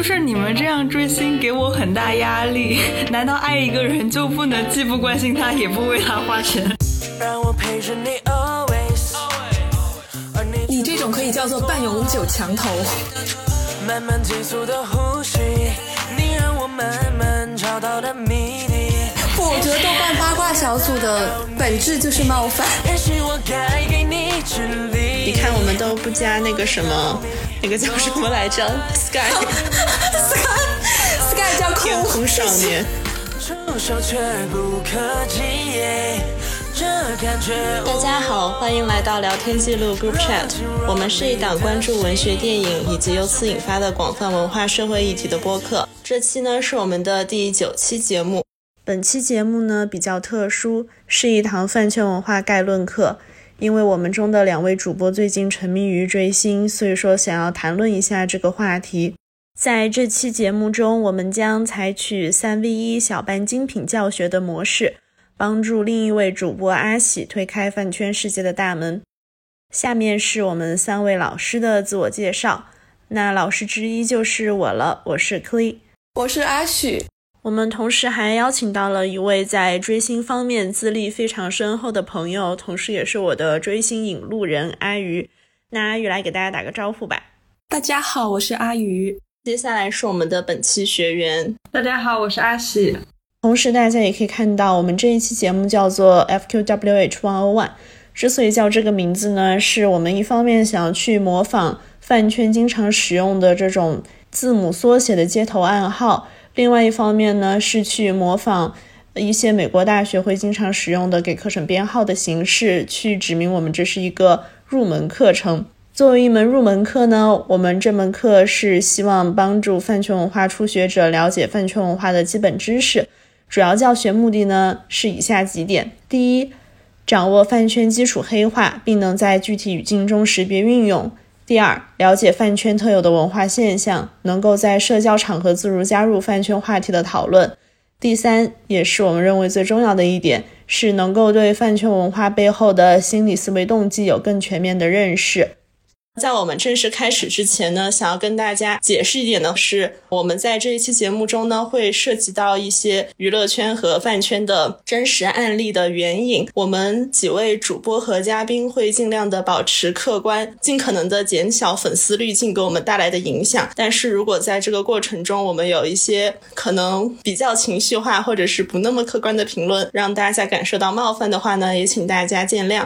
就是你们这样追星给我很大压力。难道爱一个人就不能既不关心他，也不为他花钱？你这种可以叫做半永久墙头。不，我觉得豆瓣八卦小组的本质就是冒犯。你看，我们都不加那个什么，那个叫什么来着 ？Sky，Sky 叫天空少年。大家好，欢迎来到聊天记录 Group Chat。我们是一档关注文学、电影以及由此引发的广泛文化社会议题的播客。这期呢是我们的第九期节目。本期节目呢比较特殊，是一堂饭圈文化概论课。因为我们中的两位主播最近沉迷于追星，所以说想要谈论一下这个话题。在这期节目中，我们将采取三 v 一小班精品教学的模式。帮助另一位主播阿喜推开饭圈世界的大门。下面是我们三位老师的自我介绍。那老师之一就是我了，我是 Clay，我是阿许。我们同时还邀请到了一位在追星方面资历非常深厚的朋友，同时也是我的追星引路人阿鱼。那阿鱼来给大家打个招呼吧。大家好，我是阿鱼。接下来是我们的本期学员。大家好，我是阿喜。同时，大家也可以看到，我们这一期节目叫做 FQWH One O One。之所以叫这个名字呢，是我们一方面想要去模仿饭圈经常使用的这种字母缩写的街头暗号，另外一方面呢，是去模仿一些美国大学会经常使用的给课程编号的形式，去指明我们这是一个入门课程。作为一门入门课呢，我们这门课是希望帮助饭圈文化初学者了解饭圈文化的基本知识。主要教学目的呢是以下几点：第一，掌握饭圈基础黑话，并能在具体语境中识别运用；第二，了解饭圈特有的文化现象，能够在社交场合自如加入饭圈话题的讨论；第三，也是我们认为最重要的一点，是能够对饭圈文化背后的心理思维动机有更全面的认识。在我们正式开始之前呢，想要跟大家解释一点的是，我们在这一期节目中呢，会涉及到一些娱乐圈和饭圈的真实案例的援引。我们几位主播和嘉宾会尽量的保持客观，尽可能的减小粉丝滤镜给我们带来的影响。但是如果在这个过程中，我们有一些可能比较情绪化或者是不那么客观的评论，让大家感受到冒犯的话呢，也请大家见谅。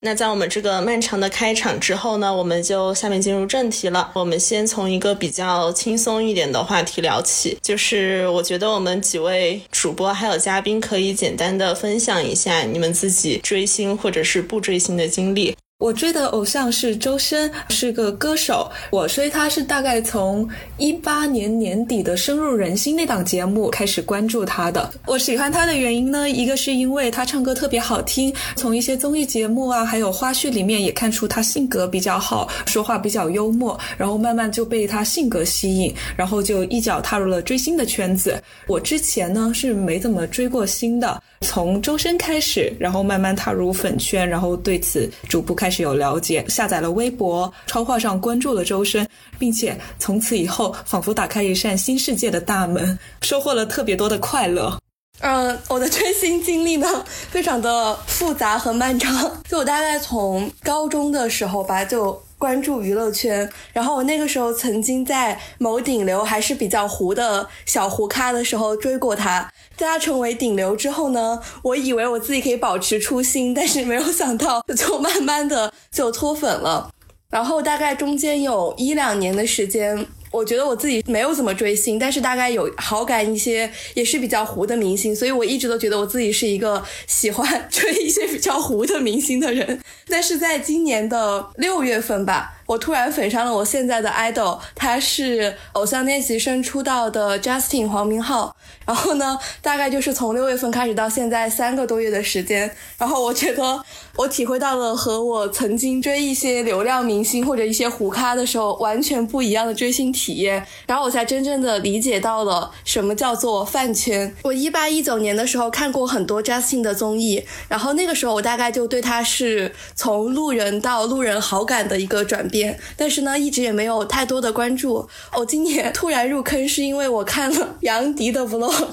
那在我们这个漫长的开场之后呢，我们就下面进入正题了。我们先从一个比较轻松一点的话题聊起，就是我觉得我们几位主播还有嘉宾可以简单的分享一下你们自己追星或者是不追星的经历。我追的偶像是周深，是个歌手。我追他是大概从一八年年底的《深入人心》那档节目开始关注他的。我喜欢他的原因呢，一个是因为他唱歌特别好听，从一些综艺节目啊，还有花絮里面也看出他性格比较好，说话比较幽默，然后慢慢就被他性格吸引，然后就一脚踏入了追星的圈子。我之前呢是没怎么追过星的，从周深开始，然后慢慢踏入粉圈，然后对此逐步开。始有了解，下载了微博、超话上关注了周深，并且从此以后仿佛打开一扇新世界的大门，收获了特别多的快乐。嗯，我的追星经历呢，非常的复杂和漫长。就我大概从高中的时候吧，就。关注娱乐圈，然后我那个时候曾经在某顶流还是比较糊的小糊咖的时候追过他，在他成为顶流之后呢，我以为我自己可以保持初心，但是没有想到就慢慢的就脱粉了，然后大概中间有一两年的时间。我觉得我自己没有怎么追星，但是大概有好感一些，也是比较糊的明星，所以我一直都觉得我自己是一个喜欢追一些比较糊的明星的人。但是在今年的六月份吧。我突然粉上了我现在的 idol，他是偶像练习生出道的 Justin 黄明昊。然后呢，大概就是从六月份开始到现在三个多月的时间，然后我觉得我体会到了和我曾经追一些流量明星或者一些胡咖的时候完全不一样的追星体验，然后我才真正的理解到了什么叫做饭圈。我一八一九年的时候看过很多 Justin 的综艺，然后那个时候我大概就对他是从路人到路人好感的一个转变。遍，但是呢，一直也没有太多的关注。我今年突然入坑，是因为我看了杨迪的 vlog，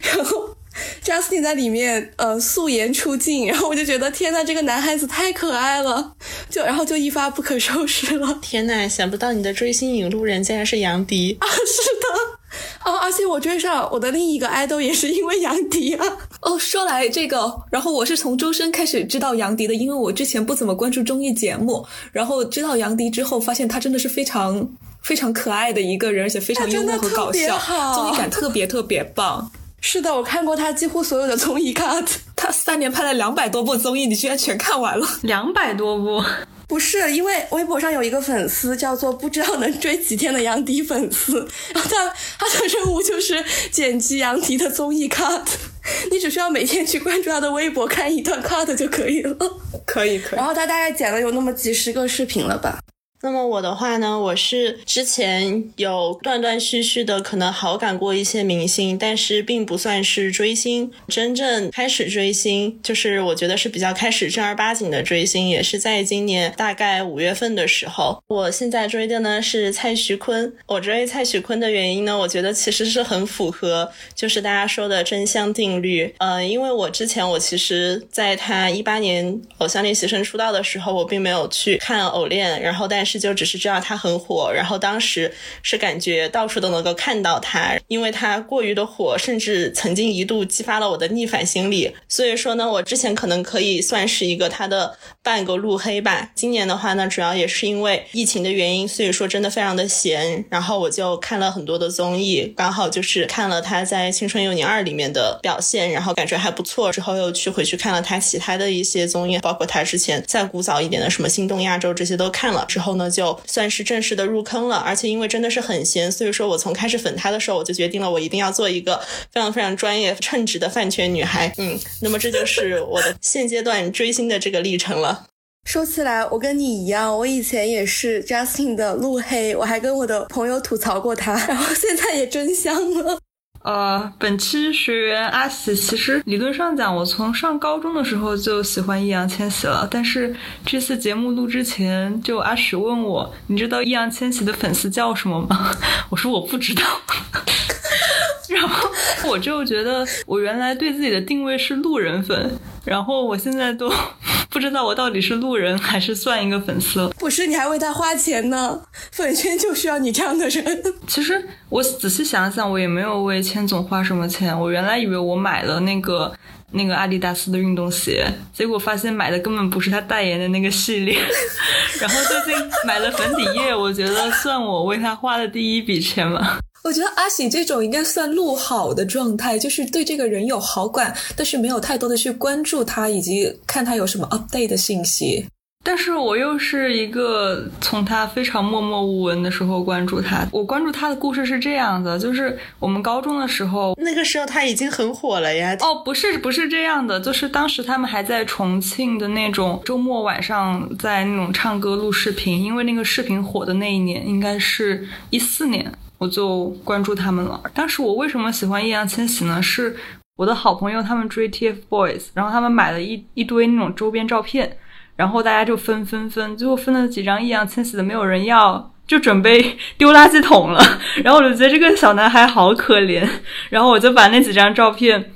然后。Justin 在里面，呃，素颜出镜，然后我就觉得，天呐，这个男孩子太可爱了，就然后就一发不可收拾了。天呐，想不到你的追星引路人竟然是杨迪 啊！是的，哦，而且我追上我的另一个爱豆也是因为杨迪啊。哦，说来这个，然后我是从周深开始知道杨迪的，因为我之前不怎么关注综艺节目，然后知道杨迪之后，发现他真的是非常非常可爱的一个人，而且非常幽默和搞笑，综艺感特别特别棒。是的，我看过他几乎所有的综艺 cut，他三年拍了两百多部综艺，你居然全看完了？两百多部？不是，因为微博上有一个粉丝叫做不知道能追几天的杨迪粉丝，然后他他的任务就是剪辑杨迪的综艺 cut，你只需要每天去关注他的微博看一段 cut 就可以了。可以可以。然后他大概剪了有那么几十个视频了吧。那么我的话呢，我是之前有断断续续的可能好感过一些明星，但是并不算是追星。真正开始追星，就是我觉得是比较开始正儿八经的追星，也是在今年大概五月份的时候。我现在追的呢是蔡徐坤。我追蔡徐坤的原因呢，我觉得其实是很符合，就是大家说的真香定律。嗯，因为我之前我其实在他一八年偶像练习生出道的时候，我并没有去看偶练，然后但是。是就只是知道他很火，然后当时是感觉到处都能够看到他，因为他过于的火，甚至曾经一度激发了我的逆反心理。所以说呢，我之前可能可以算是一个他的半个路黑吧。今年的话呢，主要也是因为疫情的原因，所以说真的非常的闲，然后我就看了很多的综艺，刚好就是看了他在《青春有你二》里面的表现，然后感觉还不错，之后又去回去看了他其他的一些综艺，包括他之前再古早一点的什么《心动亚洲》这些都看了之后。那就算是正式的入坑了，而且因为真的是很闲，所以说我从开始粉他的时候，我就决定了我一定要做一个非常非常专业、称职的饭圈女孩。嗯，那么这就是我的现阶段追星的这个历程了。说起来，我跟你一样，我以前也是 Justin 的路黑，我还跟我的朋友吐槽过他，然后现在也真香了。呃，本期学员阿喜，其实理论上讲，我从上高中的时候就喜欢易烊千玺了。但是这次节目录之前，就阿喜问我，你知道易烊千玺的粉丝叫什么吗？我说我不知道。然后我就觉得，我原来对自己的定位是路人粉，然后我现在都 不知道我到底是路人还是算一个粉丝。不是，你还为他花钱呢，粉圈就需要你这样的人。其实我仔细想想，我也没有为千总花什么钱。我原来以为我买了那个那个阿迪达斯的运动鞋，结果发现买的根本不是他代言的那个系列。然后最近买了粉底液，我觉得算我为他花的第一笔钱吧。我觉得阿喜这种应该算录好的状态，就是对这个人有好感，但是没有太多的去关注他，以及看他有什么 update 的信息。但是我又是一个从他非常默默无闻的时候关注他。我关注他的故事是这样的，就是我们高中的时候，那个时候他已经很火了呀。哦，不是，不是这样的，就是当时他们还在重庆的那种周末晚上，在那种唱歌录视频，因为那个视频火的那一年应该是一四年。我就关注他们了。当时我为什么喜欢易烊千玺呢？是我的好朋友他们追 TFBOYS，然后他们买了一一堆那种周边照片，然后大家就分分分，最后分了几张易烊千玺的没有人要，就准备 丢垃圾桶了。然后我就觉得这个小男孩好可怜，然后我就把那几张照片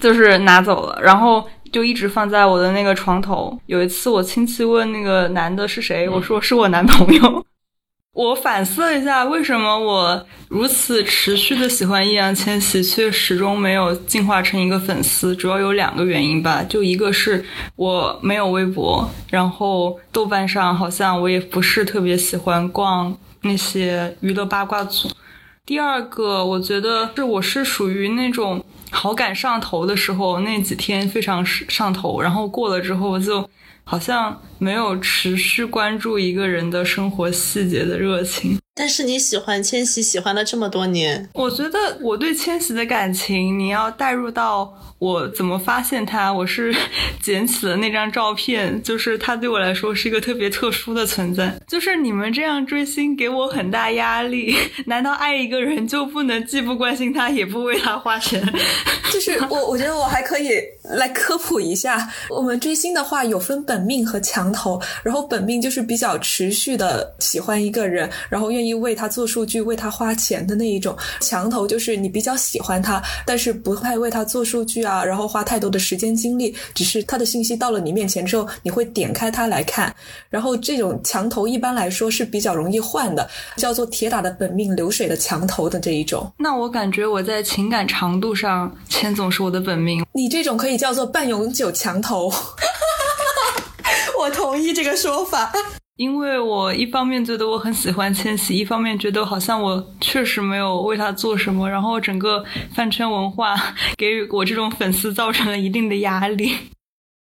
就是拿走了，然后就一直放在我的那个床头。有一次我亲戚问那个男的是谁，我说是我男朋友。我反思了一下，为什么我如此持续的喜欢易烊千玺，却始终没有进化成一个粉丝？主要有两个原因吧，就一个是我没有微博，然后豆瓣上好像我也不是特别喜欢逛那些娱乐八卦组。第二个，我觉得是我是属于那种好感上头的时候，那几天非常上头，然后过了之后就。好像没有持续关注一个人的生活细节的热情，但是你喜欢千玺，喜欢了这么多年，我觉得我对千玺的感情，你要带入到我怎么发现他？我是 捡起了那张照片，就是他对我来说是一个特别特殊的存在。就是你们这样追星给我很大压力。难道爱一个人就不能既不关心他，也不为他花钱？就是我，我觉得我还可以来科普一下，我们追星的话有分本命和墙头。然后本命就是比较持续的喜欢一个人，然后愿意为他做数据、为他花钱的那一种。墙头就是你比较喜欢他，但是不太为他做数据啊，然后花太多的时间精力，只是他的信息到了你面前之后，你会点开他来看。然后这种墙头一般来说是比较容易换的，叫做铁打的本命、流水的墙头的这一种。那我感觉我在情感长度上，千总是我的本命。你这种可以叫做半永久墙头。我同意这个说法。因为我一方面觉得我很喜欢千玺，一方面觉得好像我确实没有为他做什么，然后整个饭圈文化 给我这种粉丝造成了一定的压力。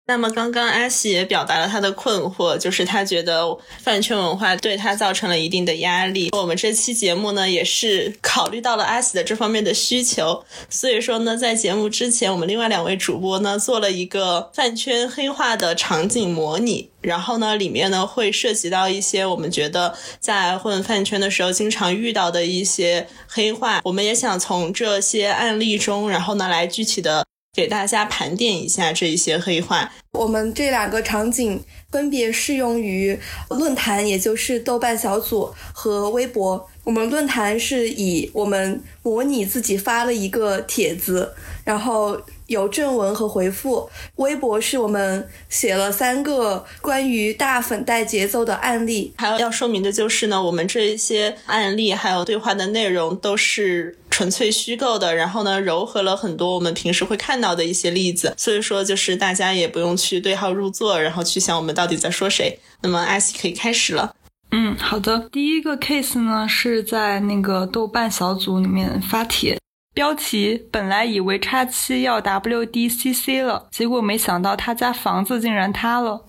那么刚刚阿喜也表达了他的困惑，就是他觉得饭圈文化对他造成了一定的压力。我们这期节目呢，也是考虑到了阿喜的这方面的需求，所以说呢，在节目之前，我们另外两位主播呢做了一个饭圈黑化的场景模拟，然后呢，里面呢会涉及到一些我们觉得在混饭圈的时候经常遇到的一些黑化，我们也想从这些案例中，然后呢来具体的。给大家盘点一下这一些黑话。我们这两个场景分别适用于论坛，也就是豆瓣小组和微博。我们论坛是以我们模拟自己发了一个帖子，然后。有正文和回复，微博是我们写了三个关于大粉带节奏的案例。还有要说明的就是呢，我们这些案例还有对话的内容都是纯粹虚构的，然后呢，糅合了很多我们平时会看到的一些例子，所以说就是大家也不用去对号入座，然后去想我们到底在说谁。那么艾希可以开始了。嗯，好的。第一个 case 呢是在那个豆瓣小组里面发帖。标题本来以为叉七要 WDCC 了，结果没想到他家房子竟然塌了。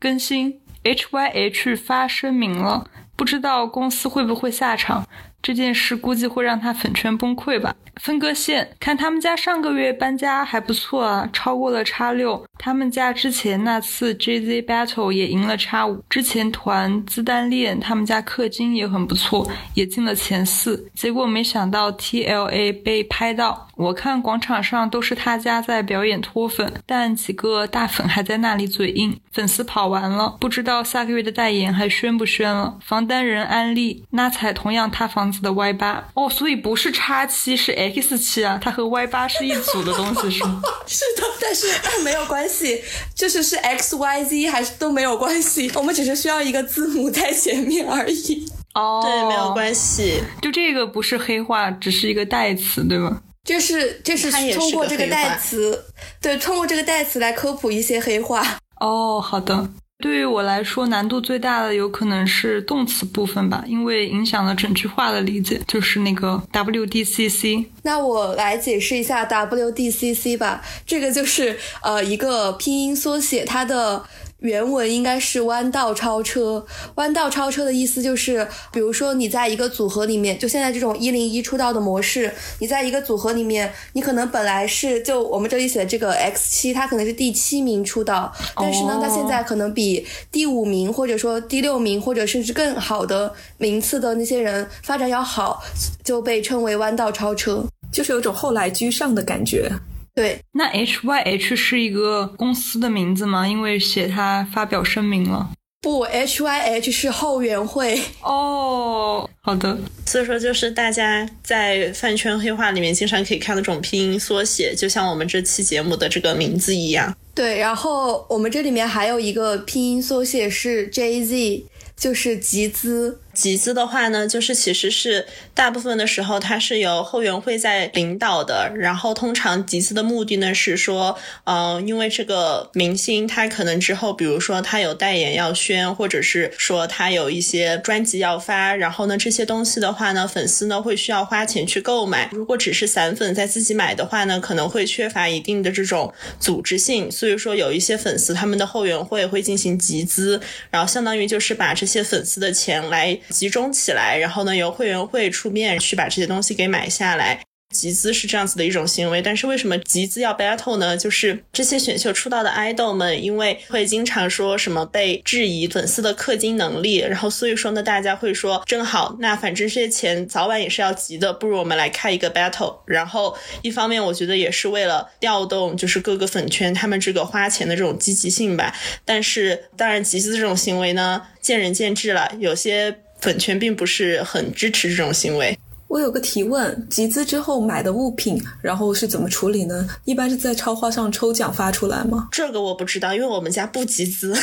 更新 HYH 发声明了，不知道公司会不会下场。这件事估计会让他粉圈崩溃吧。分割线，看他们家上个月搬家还不错啊，超过了叉六。他们家之前那次 JZ Battle 也赢了叉五。之前团自单恋，他们家氪金也很不错，也进了前四。结果没想到 TLA 被拍到，我看广场上都是他家在表演脱粉，但几个大粉还在那里嘴硬。粉丝跑完了，不知道下个月的代言还宣不宣了。房单人安利，那彩同样塌房子的 Y 八哦，所以不是叉七，是 X 七啊，它和 Y 八是一组的东西是吗？是的，但是没有关系，就是是 X Y Z 还是都没有关系，我们只是需要一个字母在前面而已。哦，对，没有关系，就这个不是黑话，只是一个代词，对吗？这是这是通过这个代词，对，通过这个代词来科普一些黑话。哦，好的。对于我来说，难度最大的有可能是动词部分吧，因为影响了整句话的理解。就是那个 WDCC。那我来解释一下 WDCC 吧，这个就是呃一个拼音缩写，它的。原文应该是弯道超车。弯道超车的意思就是，比如说你在一个组合里面，就现在这种一零一出道的模式，你在一个组合里面，你可能本来是就我们这里写的这个 X 七，它可能是第七名出道，但是呢，它现在可能比第五名或者说第六名或者甚至更好的名次的那些人发展要好，就被称为弯道超车，就是有种后来居上的感觉。对，那 HYH 是一个公司的名字吗？因为写他发表声明了。不，HYH 是后援会。哦，好的。所以说，就是大家在饭圈黑话里面经常可以看到这种拼音缩写，就像我们这期节目的这个名字一样。对，然后我们这里面还有一个拼音缩写是 JZ，就是集资。集资的话呢，就是其实是大部分的时候它是由后援会在领导的，然后通常集资的目的呢是说，嗯，因为这个明星他可能之后，比如说他有代言要宣，或者是说他有一些专辑要发，然后呢这些东西的话呢，粉丝呢会需要花钱去购买。如果只是散粉在自己买的话呢，可能会缺乏一定的这种组织性，所以说有一些粉丝他们的后援会会进行集资，然后相当于就是把这些粉丝的钱来。集中起来，然后呢，由会员会出面去把这些东西给买下来。集资是这样子的一种行为，但是为什么集资要 battle 呢？就是这些选秀出道的 idol 们，因为会经常说什么被质疑粉丝的氪金能力，然后所以说呢，大家会说正好，那反正这些钱早晚也是要集的，不如我们来开一个 battle。然后一方面我觉得也是为了调动就是各个粉圈他们这个花钱的这种积极性吧。但是当然集资这种行为呢，见仁见智了，有些粉圈并不是很支持这种行为。我有个提问：集资之后买的物品，然后是怎么处理呢？一般是在超话上抽奖发出来吗？这个我不知道，因为我们家不集资。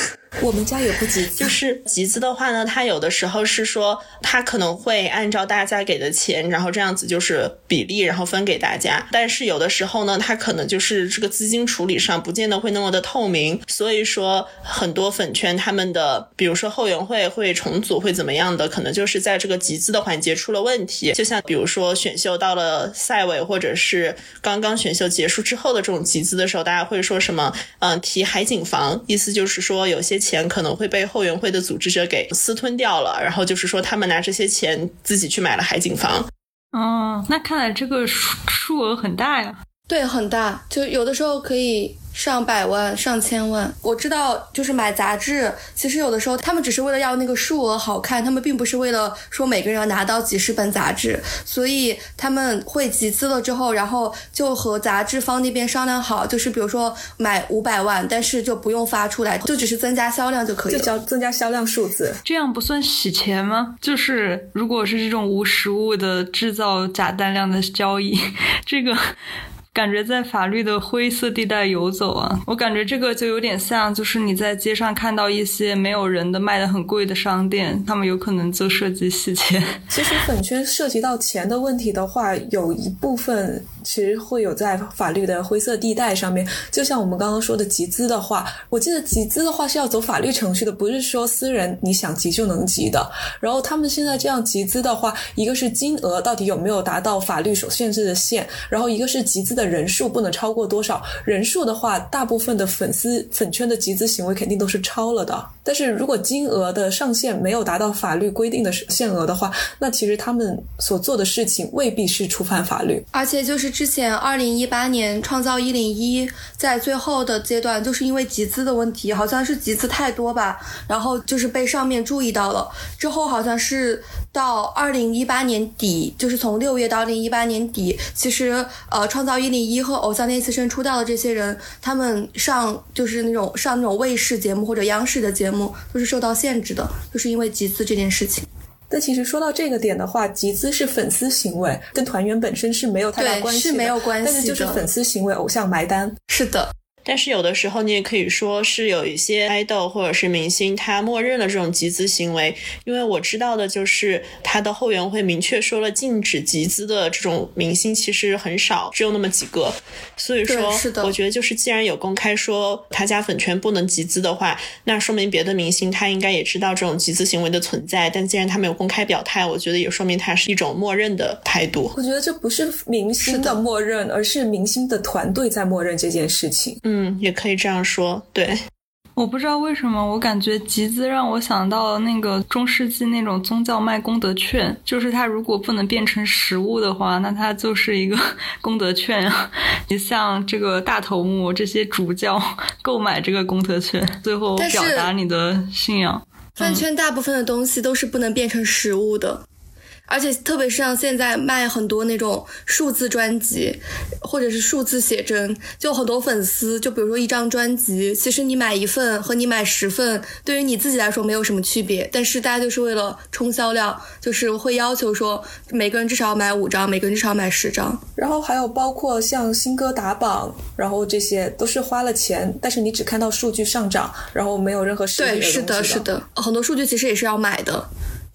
我们家也不集资。就是集资的话呢，它有的时候是说，它可能会按照大家给的钱，然后这样子就是比例，然后分给大家。但是有的时候呢，它可能就是这个资金处理上不见得会那么的透明。所以说，很多粉圈他们的，比如说后援会会重组会怎么样的，可能就是在这个集资的环节出了问题。就像比如说选秀到了赛尾，或者是刚刚选秀结束之后的这种集资的时候，大家会说什么？嗯，提海景房，意思就是说有些钱可能会被后援会的组织者给私吞掉了，然后就是说他们拿这些钱自己去买了海景房。哦，那看来这个数数额很大呀。对，很大，就有的时候可以。上百万、上千万，我知道，就是买杂志，其实有的时候他们只是为了要那个数额好看，他们并不是为了说每个人要拿到几十本杂志，所以他们会集资了之后，然后就和杂志方那边商量好，就是比如说买五百万，但是就不用发出来，就只是增加销量就可以，就交增加销量数字，这样不算洗钱吗？就是如果是这种无实物的制造假单量的交易，这个。感觉在法律的灰色地带游走啊！我感觉这个就有点像，就是你在街上看到一些没有人的卖的很贵的商店，他们有可能就涉及洗钱。其实粉圈涉及到钱的问题的话，有一部分其实会有在法律的灰色地带上面。就像我们刚刚说的集资的话，我记得集资的话是要走法律程序的，不是说私人你想集就能集的。然后他们现在这样集资的话，一个是金额到底有没有达到法律所限制的线，然后一个是集资的。人数不能超过多少人数的话，大部分的粉丝粉圈的集资行为肯定都是超了的。但是如果金额的上限没有达到法律规定的限额的话，那其实他们所做的事情未必是触犯法律。而且就是之前二零一八年创造一零一在最后的阶段，就是因为集资的问题，好像是集资太多吧，然后就是被上面注意到了。之后好像是到二零一八年底，就是从六月到二零一八年底，其实呃创造一零。一和偶像练习生出道的这些人，他们上就是那种上那种卫视节目或者央视的节目，都是受到限制的，就是因为集资这件事情。但其实说到这个点的话，集资是粉丝行为，跟团员本身是没有太大关系的，是没有关系的。但是就是粉丝行为，偶像埋单。是的。但是有的时候你也可以说是有一些爱豆或者是明星，他默认了这种集资行为，因为我知道的就是他的后援会明确说了禁止集资的这种明星其实很少，只有那么几个。所以说，我觉得就是既然有公开说他家粉圈不能集资的话，那说明别的明星他应该也知道这种集资行为的存在。但既然他没有公开表态，我觉得也说明他是一种默认的态度。我觉得这不是明星的默认，而是明星的团队在默认这件事情。嗯，也可以这样说，对。我不知道为什么，我感觉集资让我想到了那个中世纪那种宗教卖功德券，就是它如果不能变成实物的话，那它就是一个 功德券啊。你像这个大头目这些主教 购买这个功德券，最后表达你的信仰。饭圈大部分的东西都是不能变成实物的。而且特别是像现在卖很多那种数字专辑，或者是数字写真，就很多粉丝，就比如说一张专辑，其实你买一份和你买十份，对于你自己来说没有什么区别，但是大家就是为了冲销量，就是会要求说每个人至少要买五张，每个人至少要买十张。然后还有包括像新歌打榜，然后这些都是花了钱，但是你只看到数据上涨，然后没有任何实的对，是的，是的，很多数据其实也是要买的。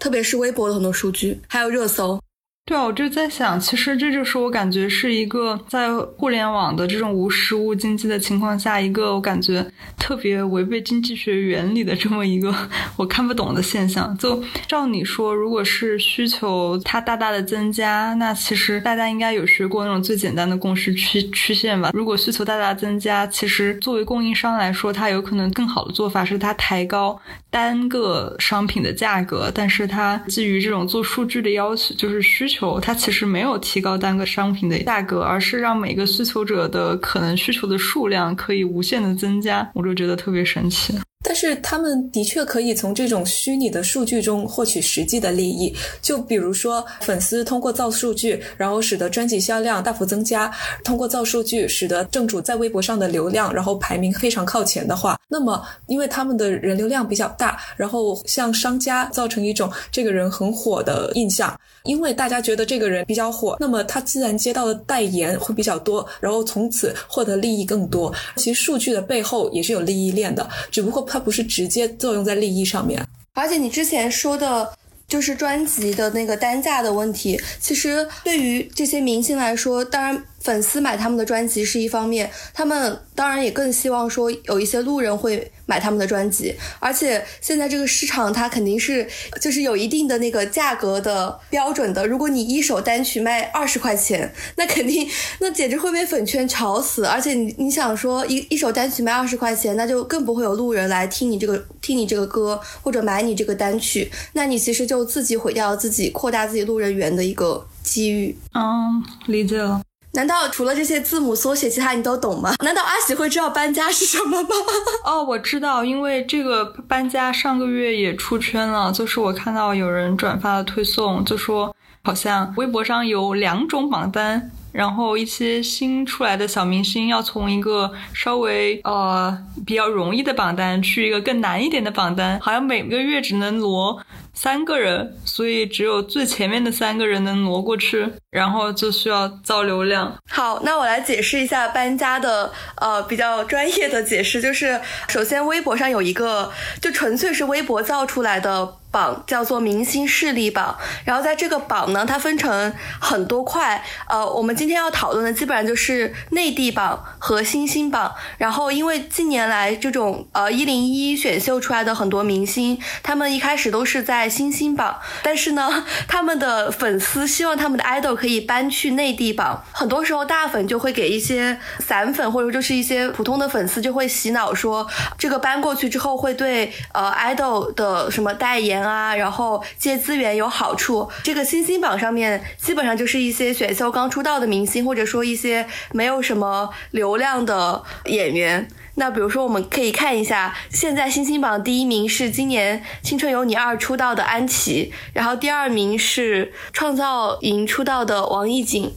特别是微博的很多数据，还有热搜。对啊，我就在想，其实这就是我感觉是一个在互联网的这种无实物经济的情况下，一个我感觉特别违背经济学原理的这么一个我看不懂的现象。就照你说，如果是需求它大大的增加，那其实大家应该有学过那种最简单的共识曲曲线吧？如果需求大大增加，其实作为供应商来说，它有可能更好的做法是它抬高单个商品的价格，但是它基于这种做数据的要求，就是需。求，它其实没有提高单个商品的价格，而是让每个需求者的可能需求的数量可以无限的增加，我就觉得特别神奇。但是他们的确可以从这种虚拟的数据中获取实际的利益，就比如说粉丝通过造数据，然后使得专辑销量大幅增加；通过造数据，使得正主在微博上的流量，然后排名非常靠前的话，那么因为他们的人流量比较大，然后向商家造成一种这个人很火的印象，因为大家觉得这个人比较火，那么他自然接到的代言会比较多，然后从此获得利益更多。其实数据的背后也是有利益链的，只不过。它不是直接作用在利益上面，而且你之前说的，就是专辑的那个单价的问题，其实对于这些明星来说，当然。粉丝买他们的专辑是一方面，他们当然也更希望说有一些路人会买他们的专辑，而且现在这个市场它肯定是就是有一定的那个价格的标准的。如果你一首单曲卖二十块钱，那肯定那简直会被粉圈吵死。而且你你想说一一首单曲卖二十块钱，那就更不会有路人来听你这个听你这个歌或者买你这个单曲，那你其实就自己毁掉了自己扩大自己路人缘的一个机遇。嗯，理解了。难道除了这些字母缩写，其他你都懂吗？难道阿喜会知道搬家是什么吗？哦，我知道，因为这个搬家上个月也出圈了，就是我看到有人转发了推送，就说好像微博上有两种榜单，然后一些新出来的小明星要从一个稍微呃比较容易的榜单去一个更难一点的榜单，好像每个月只能挪。三个人，所以只有最前面的三个人能挪过去，然后就需要造流量。好，那我来解释一下搬家的呃比较专业的解释，就是首先微博上有一个就纯粹是微博造出来的。榜叫做明星势力榜，然后在这个榜呢，它分成很多块。呃，我们今天要讨论的基本上就是内地榜和新星榜。然后，因为近年来这种呃一零一选秀出来的很多明星，他们一开始都是在新星榜，但是呢，他们的粉丝希望他们的 idol 可以搬去内地榜。很多时候，大粉就会给一些散粉或者就是一些普通的粉丝就会洗脑说，这个搬过去之后会对呃 idol 的什么代言。啊，然后借资源有好处。这个新星榜上面基本上就是一些选秀刚出道的明星，或者说一些没有什么流量的演员。那比如说，我们可以看一下，现在新星榜第一名是今年《青春有你二》出道的安琪，然后第二名是创造营出道的王艺瑾。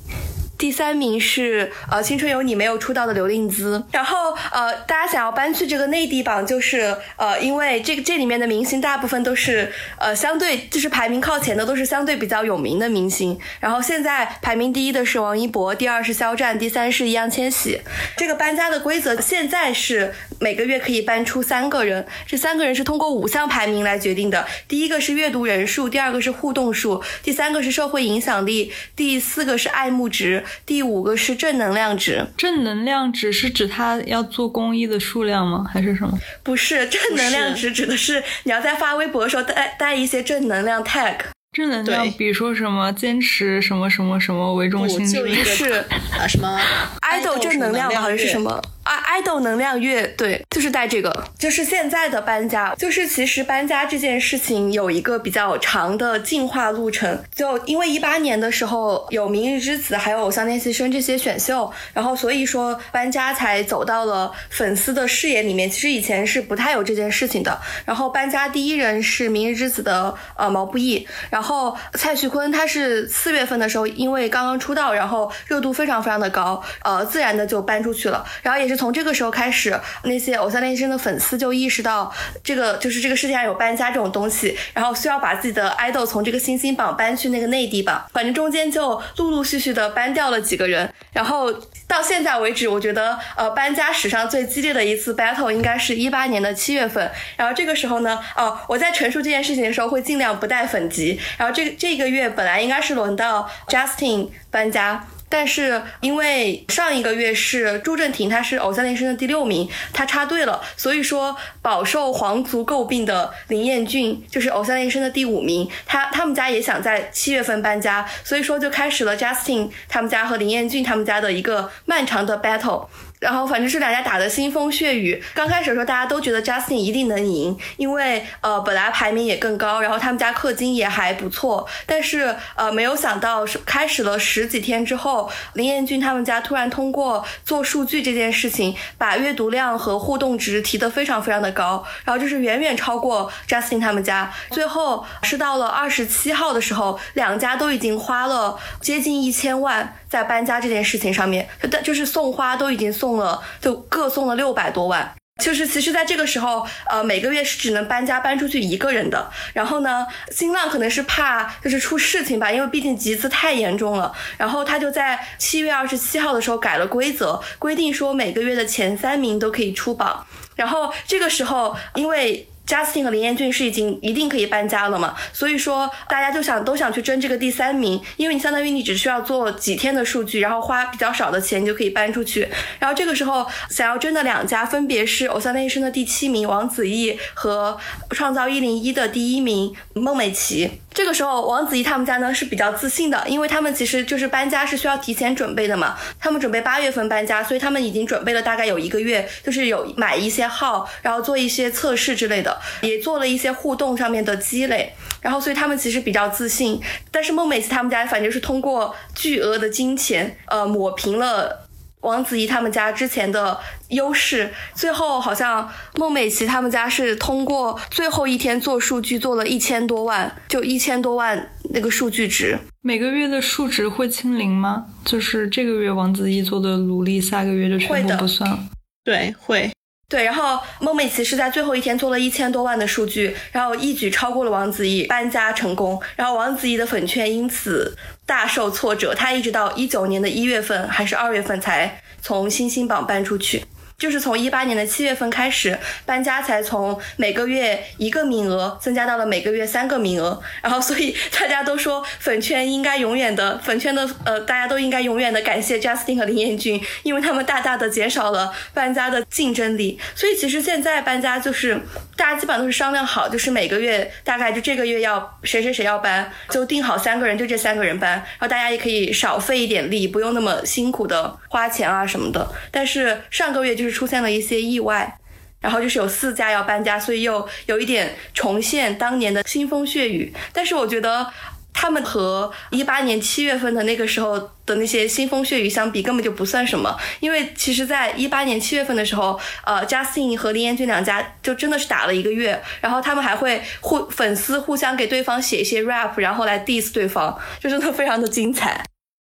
第三名是呃《青春有你》没有出道的刘令姿，然后呃大家想要搬去这个内地榜，就是呃因为这个这里面的明星大部分都是呃相对就是排名靠前的都是相对比较有名的明星，然后现在排名第一的是王一博，第二是肖战，第三是易烊千玺。这个搬家的规则现在是每个月可以搬出三个人，这三个人是通过五项排名来决定的，第一个是阅读人数，第二个是互动数，第三个是社会影响力，第四个是爱慕值。第五个是正能量值，正能量值是指他要做公益的数量吗？还是什么？不是，正能量值指的是你要在发微博的时候带带一些正能量 tag。正能量，比如说什么坚持什么什么什么为中心，是啊什么 idol 正能量好像是什么。啊，idol 能量月，对，就是带这个，就是现在的搬家，就是其实搬家这件事情有一个比较长的进化路程。就因为一八年的时候有《明日之子》还有《偶像练习生》这些选秀，然后所以说搬家才走到了粉丝的视野里面。其实以前是不太有这件事情的。然后搬家第一人是《明日之子》的呃毛不易，然后蔡徐坤他是四月份的时候因为刚刚出道，然后热度非常非常的高，呃，自然的就搬出去了。然后也是。从这个时候开始，那些偶像练习生的粉丝就意识到，这个就是这个世界上有搬家这种东西，然后需要把自己的 idol 从这个新星榜搬去那个内地榜。反正中间就陆陆续续的搬掉了几个人，然后到现在为止，我觉得呃搬家史上最激烈的一次 battle 应该是一八年的七月份。然后这个时候呢，哦我在陈述这件事情的时候会尽量不带粉籍。然后这这个月本来应该是轮到 Justin 搬家。但是因为上一个月是朱正廷，他是偶像练习生的第六名，他插队了，所以说饱受皇族诟病的林彦俊就是偶像练习生的第五名，他他们家也想在七月份搬家，所以说就开始了 Justin 他们家和林彦俊他们家的一个漫长的 battle。然后反正是两家打的腥风血雨。刚开始的时候，大家都觉得 Justin 一定能赢，因为呃本来排名也更高，然后他们家氪金也还不错。但是呃没有想到是开始了十几天之后，林彦俊他们家突然通过做数据这件事情，把阅读量和互动值提得非常非常的高，然后就是远远超过 Justin 他们家。最后是到了二十七号的时候，两家都已经花了接近一千万在搬家这件事情上面，就就是送花都已经。送了就各送了六百多万，就是其实在这个时候，呃，每个月是只能搬家搬出去一个人的。然后呢，新浪可能是怕就是出事情吧，因为毕竟集资太严重了。然后他就在七月二十七号的时候改了规则，规定说每个月的前三名都可以出榜。然后这个时候，因为 Justin 和林彦俊是已经一定可以搬家了嘛，所以说大家就想都想去争这个第三名，因为你相当于你只需要做几天的数据，然后花比较少的钱你就可以搬出去。然后这个时候想要争的两家分别是偶像练习生的第七名王子异和创造一零一的第一名孟美岐。这个时候，王子异他们家呢是比较自信的，因为他们其实就是搬家是需要提前准备的嘛。他们准备八月份搬家，所以他们已经准备了大概有一个月，就是有买一些号，然后做一些测试之类的，也做了一些互动上面的积累，然后所以他们其实比较自信。但是孟美岐他们家反正是通过巨额的金钱，呃，抹平了。王子怡他们家之前的优势，最后好像孟美岐他们家是通过最后一天做数据做了一千多万，就一千多万那个数据值。每个月的数值会清零吗？就是这个月王子怡做的努力，下个月就全部不算了？对，会。对，然后孟美岐是在最后一天做了一千多万的数据，然后一举超过了王子异，搬家成功。然后王子异的粉圈因此大受挫折，他一直到一九年的一月份还是二月份才从新星榜搬出去。就是从一八年的七月份开始搬家，才从每个月一个名额增加到了每个月三个名额。然后，所以大家都说粉圈应该永远的粉圈的呃，大家都应该永远的感谢 Justin 和林彦俊，因为他们大大的减少了搬家的竞争力。所以其实现在搬家就是大家基本上都是商量好，就是每个月大概就这个月要谁谁谁要搬，就定好三个人，就这三个人搬，然后大家也可以少费一点力，不用那么辛苦的花钱啊什么的。但是上个月就是。出现了一些意外，然后就是有四家要搬家，所以又有一点重现当年的腥风血雨。但是我觉得他们和一八年七月份的那个时候的那些腥风血雨相比，根本就不算什么。因为其实，在一八年七月份的时候，呃，Justin 和林彦俊两家就真的是打了一个月，然后他们还会互粉丝互相给对方写一些 rap，然后来 diss 对方，就真的非常的精彩。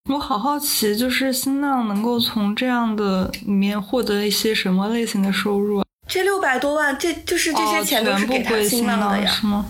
我好好奇，就是新浪能够从这样的里面获得一些什么类型的收入？这六百多万，这就是这些钱都是给他新浪的呀？是吗？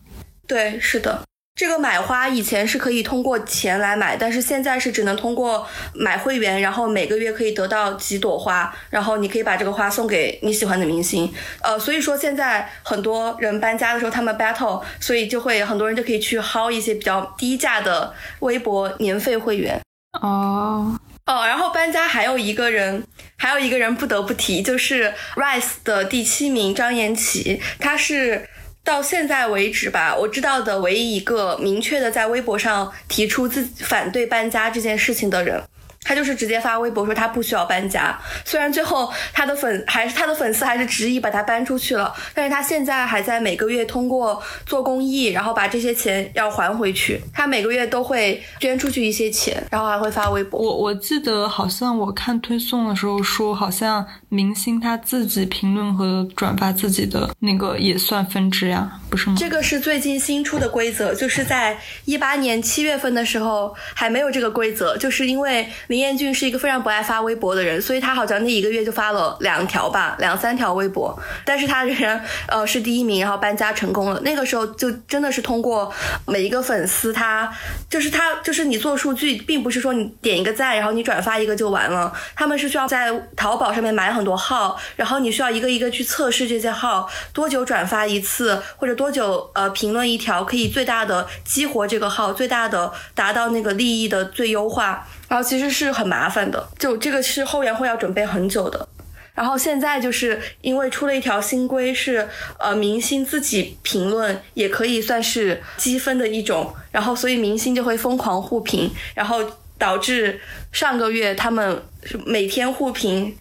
对，是的。这个买花以前是可以通过钱来买，但是现在是只能通过买会员，然后每个月可以得到几朵花，然后你可以把这个花送给你喜欢的明星。呃，所以说现在很多人搬家的时候，他们 battle，所以就会很多人就可以去薅一些比较低价的微博年费会员。哦哦，然后搬家还有一个人，还有一个人不得不提，就是 Rise 的第七名张延齐，他是到现在为止吧，我知道的唯一一个明确的在微博上提出自己反对搬家这件事情的人。他就是直接发微博说他不需要搬家，虽然最后他的粉还是他的粉丝还是执意把他搬出去了，但是他现在还在每个月通过做公益，然后把这些钱要还回去。他每个月都会捐出去一些钱，然后还会发微博。我我记得好像我看推送的时候说，好像明星他自己评论和转发自己的那个也算分支呀，不是吗？这个是最近新出的规则，就是在一八年七月份的时候还没有这个规则，就是因为。林彦俊是一个非常不爱发微博的人，所以他好像那一个月就发了两条吧，两三条微博。但是他仍然呃是第一名，然后搬家成功了。那个时候就真的是通过每一个粉丝，他就是他就是你做数据，并不是说你点一个赞，然后你转发一个就完了。他们是需要在淘宝上面买很很多号，然后你需要一个一个去测试这些号多久转发一次，或者多久呃评论一条，可以最大的激活这个号，最大的达到那个利益的最优化。然后其实是很麻烦的，就这个是后援会要准备很久的。然后现在就是因为出了一条新规，是呃明星自己评论也可以算是积分的一种，然后所以明星就会疯狂互评，然后导致上个月他们每天互评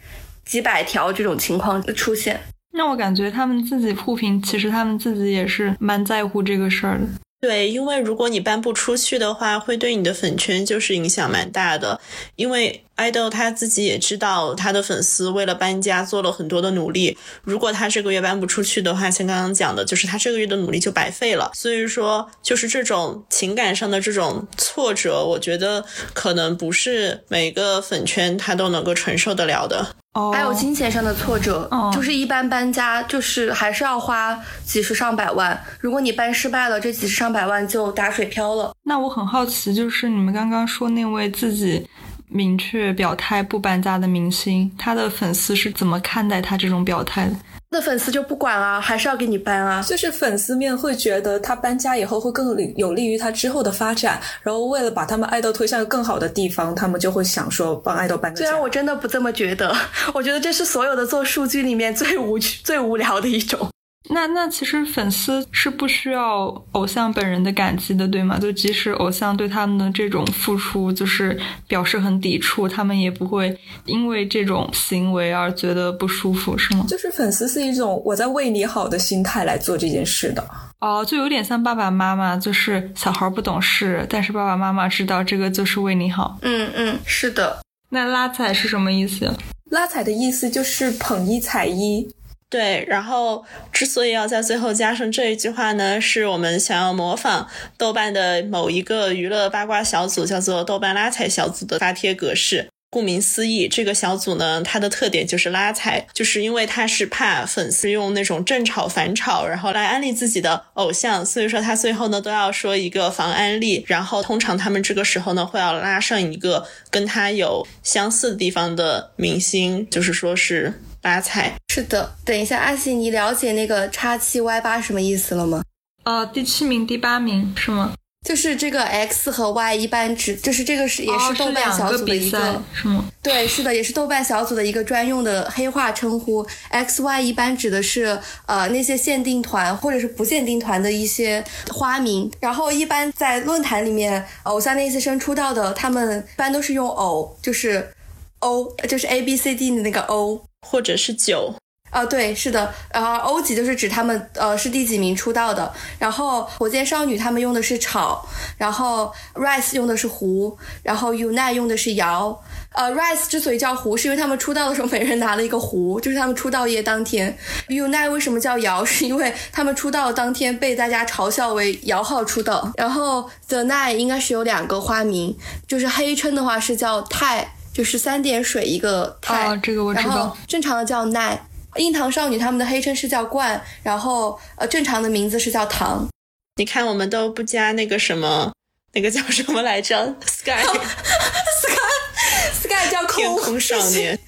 几百条这种情况出现。那我感觉他们自己互评，其实他们自己也是蛮在乎这个事儿的。对，因为如果你搬不出去的话，会对你的粉圈就是影响蛮大的。因为爱豆他自己也知道，他的粉丝为了搬家做了很多的努力。如果他这个月搬不出去的话，像刚刚讲的，就是他这个月的努力就白费了。所以说，就是这种情感上的这种挫折，我觉得可能不是每个粉圈他都能够承受得了的。哦，还有金钱上的挫折，哦就是一般搬家就是还是要花几十上百万，如果你搬失败了，这几十上百万就打水漂了。那我很好奇，就是你们刚刚说那位自己明确表态不搬家的明星，他的粉丝是怎么看待他这种表态的？那粉丝就不管啊，还是要给你搬啊。就是粉丝面会觉得他搬家以后会更利有利于他之后的发展，然后为了把他们爱豆推向更好的地方，他们就会想说帮爱豆搬个家。虽然我真的不这么觉得，我觉得这是所有的做数据里面最无趣、最无聊的一种。那那其实粉丝是不需要偶像本人的感激的，对吗？就即使偶像对他们的这种付出就是表示很抵触，他们也不会因为这种行为而觉得不舒服，是吗？就是粉丝是一种我在为你好的心态来做这件事的。哦，就有点像爸爸妈妈，就是小孩不懂事，但是爸爸妈妈知道这个就是为你好。嗯嗯，是的。那拉踩是什么意思？拉踩的意思就是捧一踩一，对，然后之所以要在最后加上这一句话呢，是我们想要模仿豆瓣的某一个娱乐八卦小组，叫做豆瓣拉踩小组的发帖格式。顾名思义，这个小组呢，它的特点就是拉踩，就是因为它是怕粉丝用那种正炒反炒，然后来安利自己的偶像，所以说他最后呢都要说一个防安利，然后通常他们这个时候呢会要拉上一个跟他有相似地方的明星，就是说是拉踩。是的，等一下，阿喜，你了解那个叉七 Y 八什么意思了吗？呃，第七名、第八名是吗？就是这个 X 和 Y 一般指，就是这个是也哦是豆瓣小组的一比赛是吗？对，是的，也是豆瓣小组的一个专用的黑话称呼。X Y 一般指的是呃那些限定团或者是不限定团的一些花名，然后一般在论坛里面，偶像练习生出道的，他们一般都是用偶，就是 O，就是 A B C D 的那个 O。或者是九，啊，对，是的，然后欧几就是指他们呃是第几名出道的，然后火箭少女他们用的是炒，然后 Rise 用的是胡，然后 Unite 用的是摇。呃，Rise 之所以叫胡，是因为他们出道的时候每人拿了一个胡，就是他们出道夜当天。Unite 为什么叫摇？是因为他们出道当天被大家嘲笑为摇号出道。然后 The Night 应该是有两个花名，就是黑称的话是叫泰，就是三点水一个太。哦这个我知道正常的叫奈。硬糖少女她们的黑称是叫冠，然后呃正常的名字是叫糖。你看我们都不加那个什么，那个叫什么来着？Sky Sky 叫天空空少年。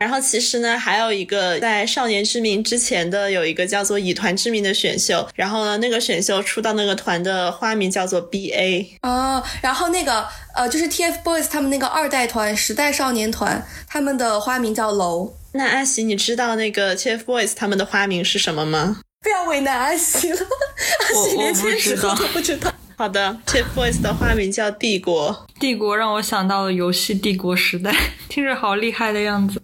然后其实呢，还有一个在《少年之名》之前的有一个叫做《以团之名》的选秀，然后呢，那个选秀出道那个团的花名叫做 BA。哦，然后那个呃就是 TFBOYS 他们那个二代团时代少年团，他们的花名叫楼。那阿喜，你知道那个 TFBOYS 他们的花名是什么吗？不要为难阿喜了，阿喜连我不这时候都不知道。好的，TFBOYS 的花名叫帝国。帝国让我想到了游戏帝国时代，听着好厉害的样子。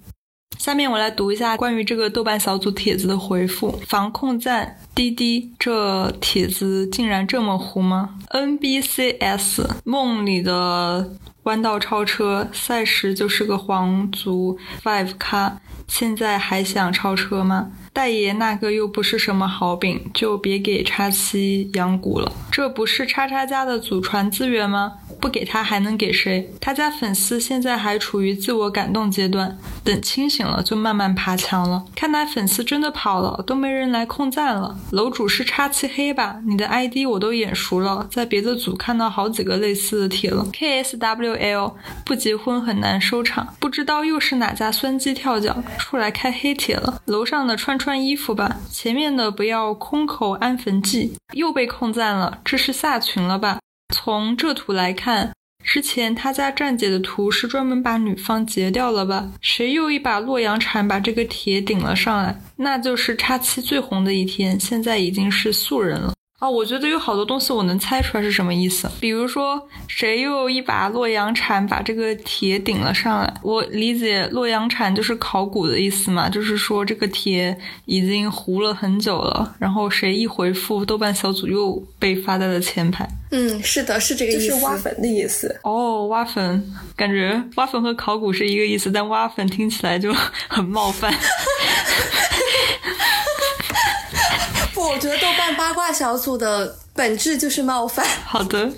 下面我来读一下关于这个豆瓣小组帖子的回复。防控站滴滴，这帖子竟然这么糊吗？NBCS 梦里的弯道超车赛时就是个皇族 Five 咖，现在还想超车吗？大爷那个又不是什么好饼，就别给叉七养蛊了。这不是叉叉家的祖传资源吗？不给他还能给谁？他家粉丝现在还处于自我感动阶段，等清醒了就慢慢爬墙了。看来粉丝真的跑了，都没人来控赞了。楼主是叉七黑吧？你的 ID 我都眼熟了，在别的组看到好几个类似的帖了。KSWL 不结婚很难收场，不知道又是哪家酸鸡跳脚出来开黑帖了。楼上的穿穿衣服吧，前面的不要空口安坟祭，又被控赞了，这是下群了吧？从这图来看，之前他家站姐的图是专门把女方截掉了吧？谁又一把洛阳铲把这个帖顶了上来？那就是叉七最红的一天，现在已经是素人了。啊，我觉得有好多东西我能猜出来是什么意思。比如说，谁又一把洛阳铲把这个铁顶了上来？我理解洛阳铲就是考古的意思嘛，就是说这个铁已经糊了很久了。然后谁一回复，豆瓣小组又被发在了前排。嗯，是的，是这个意思，就是挖坟的意思。哦，挖坟，感觉挖坟和考古是一个意思，但挖坟听起来就 很冒犯。不，我觉得豆瓣八卦小组的本质就是冒犯。好的，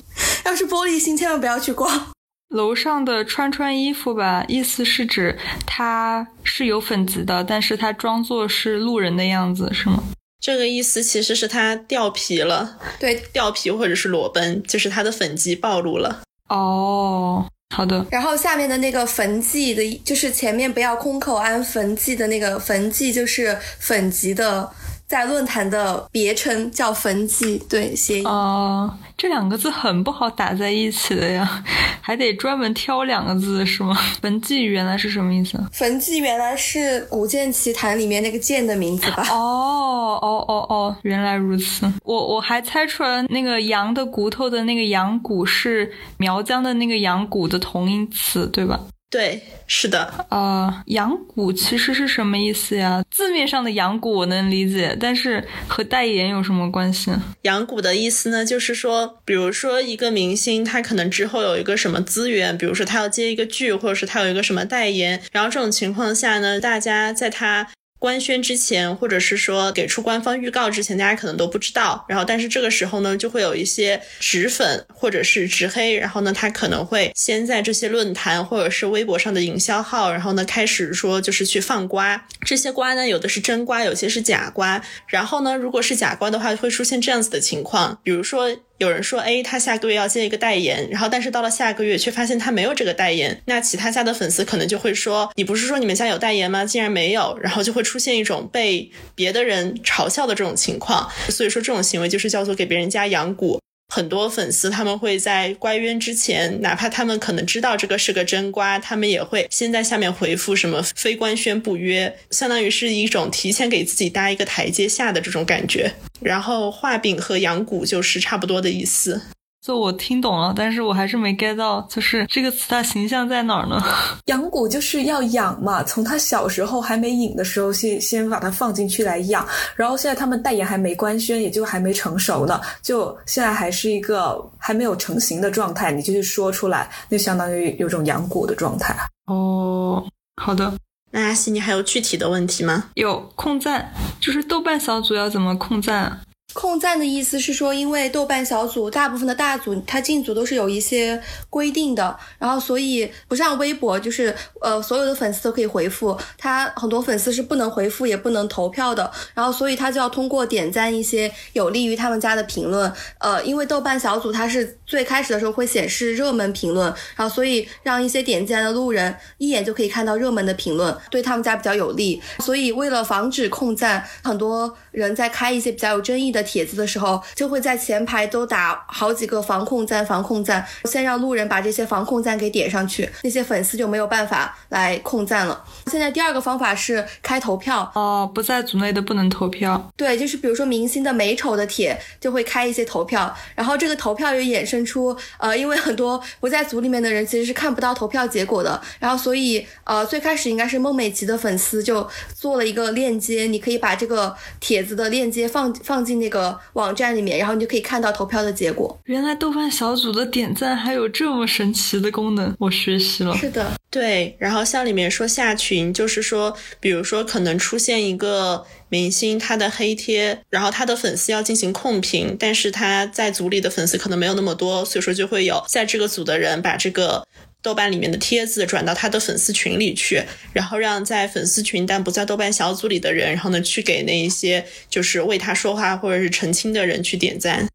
要是玻璃心，千万不要去逛。楼上的穿穿衣服吧，意思是指他是有粉籍的，但是他装作是路人的样子，是吗？这个意思其实是他掉皮了，对，掉皮或者是裸奔，就是他的粉迹暴露了。哦，好的。然后下面的那个坟迹的，就是前面不要空口安坟迹的那个坟迹，就是粉籍的。在论坛的别称叫焚寂，对，谐音。哦，这两个字很不好打在一起的呀，还得专门挑两个字是吗？焚寂原来是什么意思？焚寂原来是《古剑奇谭》里面那个剑的名字吧？哦哦哦哦，原来如此。我我还猜出来，那个羊的骨头的那个羊骨是苗疆的那个羊骨的同音词，对吧？对，是的，呃，养蛊其实是什么意思呀？字面上的养蛊我能理解，但是和代言有什么关系？养蛊的意思呢，就是说，比如说一个明星，他可能之后有一个什么资源，比如说他要接一个剧，或者是他有一个什么代言，然后这种情况下呢，大家在他。官宣之前，或者是说给出官方预告之前，大家可能都不知道。然后，但是这个时候呢，就会有一些直粉或者是直黑，然后呢，他可能会先在这些论坛或者是微博上的营销号，然后呢，开始说就是去放瓜。这些瓜呢，有的是真瓜，有些是假瓜。然后呢，如果是假瓜的话，会出现这样子的情况，比如说。有人说，哎，他下个月要接一个代言，然后但是到了下个月却发现他没有这个代言，那其他家的粉丝可能就会说，你不是说你们家有代言吗？竟然没有，然后就会出现一种被别的人嘲笑的这种情况。所以说这种行为就是叫做给别人家养蛊。很多粉丝他们会在乖冤之前，哪怕他们可能知道这个是个真瓜，他们也会先在下面回复什么非官宣不约，相当于是一种提前给自己搭一个台阶下的这种感觉。然后画饼和养蛊就是差不多的意思。就我听懂了，但是我还是没 get 到，就是这个词它形象在哪儿呢？养蛊就是要养嘛，从他小时候还没引的时候，先先把它放进去来养，然后现在他们代言还没官宣，也就还没成熟呢，就现在还是一个还没有成型的状态，你就去说出来，就相当于有种养蛊的状态。哦，好的。那阿西，你还有具体的问题吗？有控赞，就是豆瓣小组要怎么控赞？控赞的意思是说，因为豆瓣小组大部分的大组，他进组都是有一些规定的，然后所以不像微博，就是呃所有的粉丝都可以回复，他很多粉丝是不能回复也不能投票的，然后所以他就要通过点赞一些有利于他们家的评论，呃，因为豆瓣小组它是最开始的时候会显示热门评论，然后所以让一些点进来的路人一眼就可以看到热门的评论，对他们家比较有利，所以为了防止控赞，很多人在开一些比较有争议的。帖子的时候，就会在前排都打好几个防控赞，防控赞，先让路人把这些防控赞给点上去，那些粉丝就没有办法来控赞了。现在第二个方法是开投票哦，不在组内的不能投票。对，就是比如说明星的美丑的帖就会开一些投票，然后这个投票又衍生出，呃，因为很多不在组里面的人其实是看不到投票结果的，然后所以呃最开始应该是孟美岐的粉丝就做了一个链接，你可以把这个帖子的链接放放进那个。网站里面，然后你就可以看到投票的结果。原来豆瓣小组的点赞还有这么神奇的功能，我学习了。是的，对。然后像里面说下群，就是说，比如说可能出现一个明星他的黑贴，然后他的粉丝要进行控评，但是他在组里的粉丝可能没有那么多，所以说就会有在这个组的人把这个。豆瓣里面的帖子转到他的粉丝群里去，然后让在粉丝群但不在豆瓣小组里的人，然后呢去给那一些就是为他说话或者是澄清的人去点赞。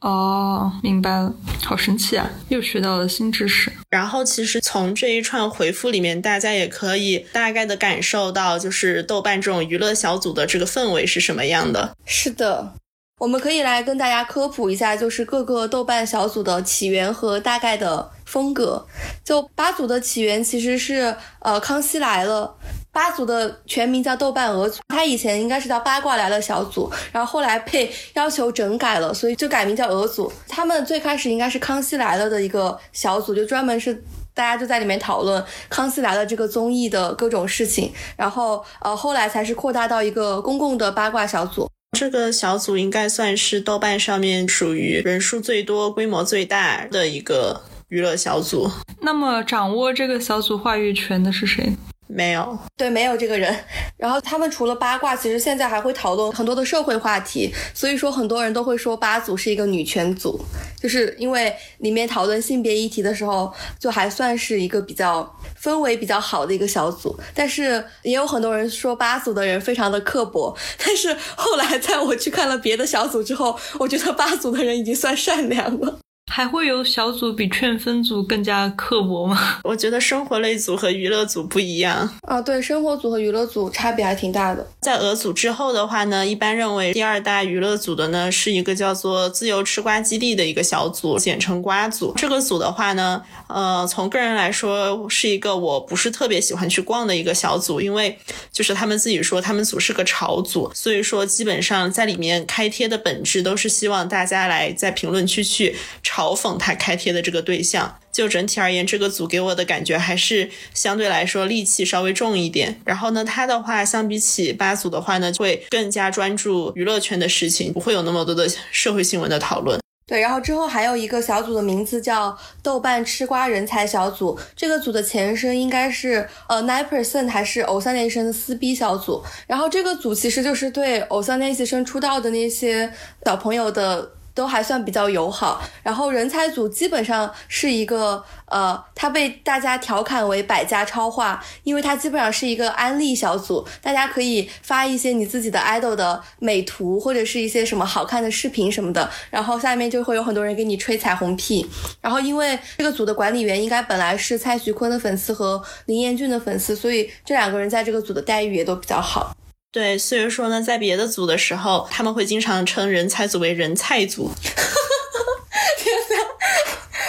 哦，明白了，好神奇啊，又学到了新知识。然后其实从这一串回复里面，大家也可以大概的感受到，就是豆瓣这种娱乐小组的这个氛围是什么样的。是的。我们可以来跟大家科普一下，就是各个豆瓣小组的起源和大概的风格。就八组的起源其实是呃《康熙来了》八组的全名叫豆瓣鹅组，它以前应该是叫八卦来了小组，然后后来被要求整改了，所以就改名叫鹅组。他们最开始应该是康熙来了的一个小组，就专门是大家就在里面讨论康熙来了这个综艺的各种事情，然后呃后来才是扩大到一个公共的八卦小组。这个小组应该算是豆瓣上面属于人数最多、规模最大的一个娱乐小组。那么掌握这个小组话语权的是谁？没有，对，没有这个人。然后他们除了八卦，其实现在还会讨论很多的社会话题。所以说，很多人都会说八组是一个女权组，就是因为里面讨论性别议题的时候，就还算是一个比较氛围比较好的一个小组。但是也有很多人说八组的人非常的刻薄。但是后来在我去看了别的小组之后，我觉得八组的人已经算善良了。还会有小组比劝分组更加刻薄吗？我觉得生活类组和娱乐组不一样啊。对，生活组和娱乐组差别还挺大的。在俄组之后的话呢，一般认为第二大娱乐组的呢是一个叫做自由吃瓜基地的一个小组，简称瓜组。这个组的话呢，呃，从个人来说是一个我不是特别喜欢去逛的一个小组，因为就是他们自己说他们组是个潮组，所以说基本上在里面开贴的本质都是希望大家来在评论区去嘲讽他开贴的这个对象。就整体而言，这个组给我的感觉还是相对来说戾气稍微重一点。然后呢，他的话相比起八组的话呢，会更加专注娱乐圈的事情，不会有那么多的社会新闻的讨论。对，然后之后还有一个小组的名字叫豆瓣吃瓜人才小组，这个组的前身应该是呃 Nine Percent 还是偶像练习生的撕逼小组。然后这个组其实就是对偶像练习生出道的那些小朋友的。都还算比较友好，然后人才组基本上是一个，呃，它被大家调侃为百家超话，因为它基本上是一个安利小组，大家可以发一些你自己的 idol 的美图或者是一些什么好看的视频什么的，然后下面就会有很多人给你吹彩虹屁，然后因为这个组的管理员应该本来是蔡徐坤的粉丝和林彦俊的粉丝，所以这两个人在这个组的待遇也都比较好。对，所以说呢，在别的组的时候，他们会经常称人才组为人菜组。天哪，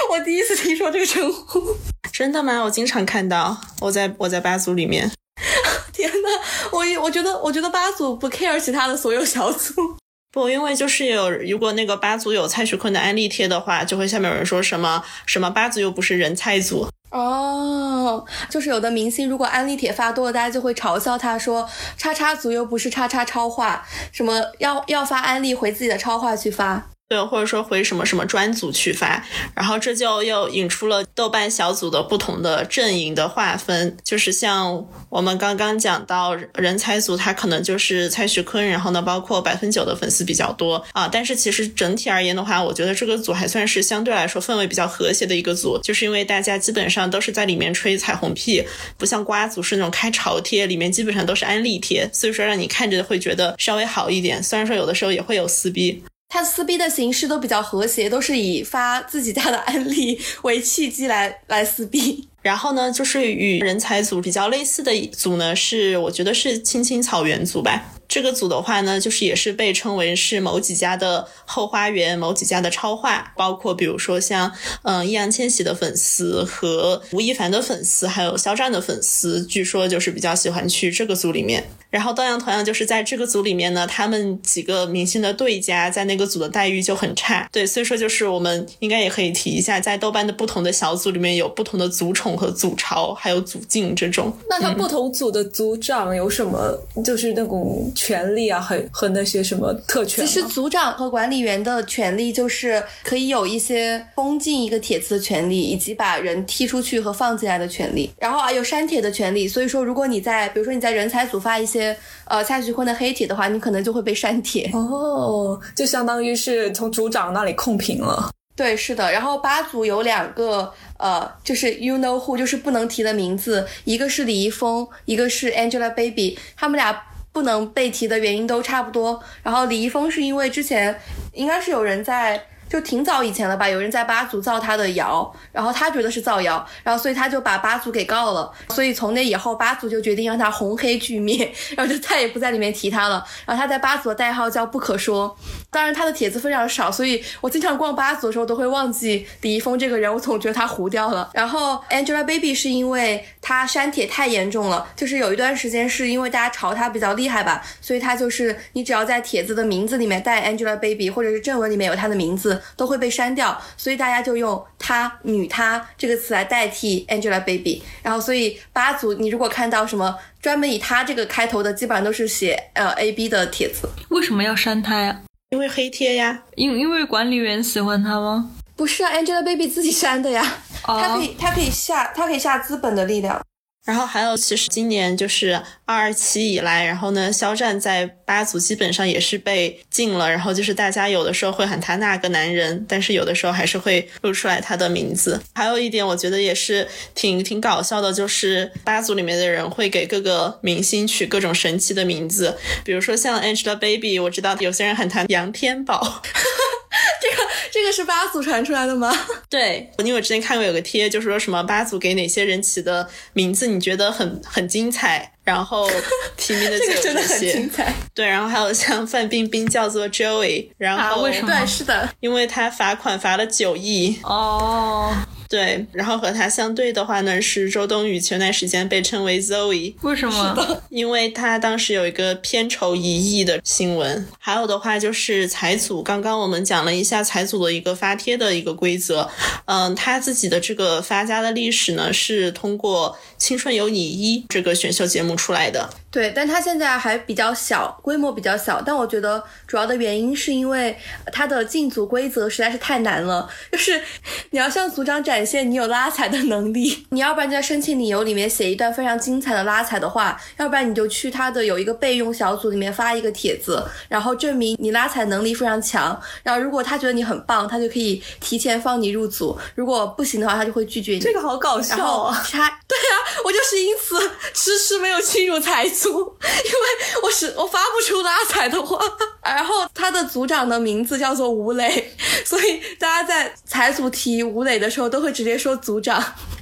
我第一次听说这个称呼。真的吗？我经常看到，我在我在八组里面。天哪，我我觉得我觉得八组不 care 其他的所有小组。不，因为就是有，如果那个八组有蔡徐坤的安利贴的话，就会下面有人说什么什么八组又不是人菜组。哦，就是有的明星如果安利帖发多了，大家就会嘲笑他说叉叉组又不是叉叉超话，什么要要发安利回自己的超话去发。对，或者说回什么什么专组去发，然后这就又引出了豆瓣小组的不同的阵营的划分。就是像我们刚刚讲到人才组，它可能就是蔡徐坤，然后呢，包括百分九的粉丝比较多啊。但是其实整体而言的话，我觉得这个组还算是相对来说氛围比较和谐的一个组，就是因为大家基本上都是在里面吹彩虹屁，不像瓜组是那种开潮贴，里面基本上都是安利贴，所以说让你看着会觉得稍微好一点。虽然说有的时候也会有撕逼。他撕逼的形式都比较和谐，都是以发自己家的案例为契机来来撕逼。然后呢，就是与人才组比较类似的一组呢，是我觉得是青青草原组吧。这个组的话呢，就是也是被称为是某几家的后花园，某几家的超话，包括比如说像嗯易烊千玺的粉丝和吴亦凡的粉丝，还有肖战的粉丝，据说就是比较喜欢去这个组里面。然后，当然同样就是在这个组里面呢，他们几个明星的对家在那个组的待遇就很差。对，所以说就是我们应该也可以提一下，在豆瓣的不同的小组里面有不同的组宠和组潮，还有组静这种。那他不同组的组长有什么就是那种？权利啊，和和那些什么特权？其实组长和管理员的权利就是可以有一些封禁一个帖子的权利，以及把人踢出去和放进来的权利，然后啊有删帖的权利。所以说，如果你在比如说你在人才组发一些呃蔡徐坤的黑帖的话，你可能就会被删帖。哦，就相当于是从组长那里控评了。对，是的。然后八组有两个呃，就是 you know who，就是不能提的名字，一个是李易峰，一个是 Angelababy，他们俩。不能被提的原因都差不多。然后李易峰是因为之前应该是有人在，就挺早以前了吧，有人在八组造他的谣，然后他觉得是造谣，然后所以他就把八组给告了。所以从那以后，八组就决定让他红黑俱灭，然后就再也不在里面提他了。然后他在八组的代号叫不可说。当然他的帖子非常少，所以我经常逛八组的时候都会忘记李易峰这个人，我总觉得他糊掉了。然后 Angelababy 是因为他删帖太严重了，就是有一段时间是因为大家嘲他比较厉害吧，所以他就是你只要在帖子的名字里面带 Angelababy，或者是正文里面有他的名字，都会被删掉，所以大家就用他女他这个词来代替 Angelababy。然后所以八组你如果看到什么专门以他这个开头的，基本上都是写呃 A B 的帖子。为什么要删他呀？因为黑贴呀，因因为管理员喜欢他吗？不是啊，Angelababy 自己删的呀，他可以他可以下他可以下资本的力量。然后还有，其实今年就是二二七以来，然后呢，肖战在八组基本上也是被禁了。然后就是大家有的时候会喊他那个男人，但是有的时候还是会露出来他的名字。还有一点，我觉得也是挺挺搞笑的，就是八组里面的人会给各个明星取各种神奇的名字，比如说像 Angelababy，我知道有些人喊他杨天宝。这个这个是八组传出来的吗？对，因为我之前看过有个贴，就是说什么八组给哪些人起的名字，你觉得很很精彩，然后 提名的就有真的这些。很精彩。对，然后还有像范冰冰叫做 Joey，然后、啊为什么对，是的，因为他罚款罚了九亿，哦，对，然后和他相对的话呢是周冬雨，前段时间被称为 Zoe，为什么？因为他当时有一个片酬一亿的新闻。还有的话就是财组，刚刚我们讲了一下财组的一个发帖的一个规则，嗯，他自己的这个发家的历史呢是通过《青春有你一》这个选秀节目出来的。对，但他现在还比较小，规模比较小。但我觉得主要的原因是因为他的进组规则实在是太难了，就是你要向组长展现你有拉踩的能力，你要不然就在申请理由里面写一段非常精彩的拉踩的话，要不然你就去他的有一个备用小组里面发一个帖子，然后证明你拉踩能力非常强。然后如果他觉得你很棒，他就可以提前放你入组；如果不行的话，他就会拒绝你。这个好搞笑啊！他对啊，我就是因此 迟迟没有进入财组，因为我是我发不出拉踩的话。然后他的组长的名字叫做吴磊，所以大家在财组提吴磊的时候都会直接说组长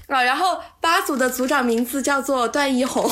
啊。然后八组的组长名字叫做段奕宏。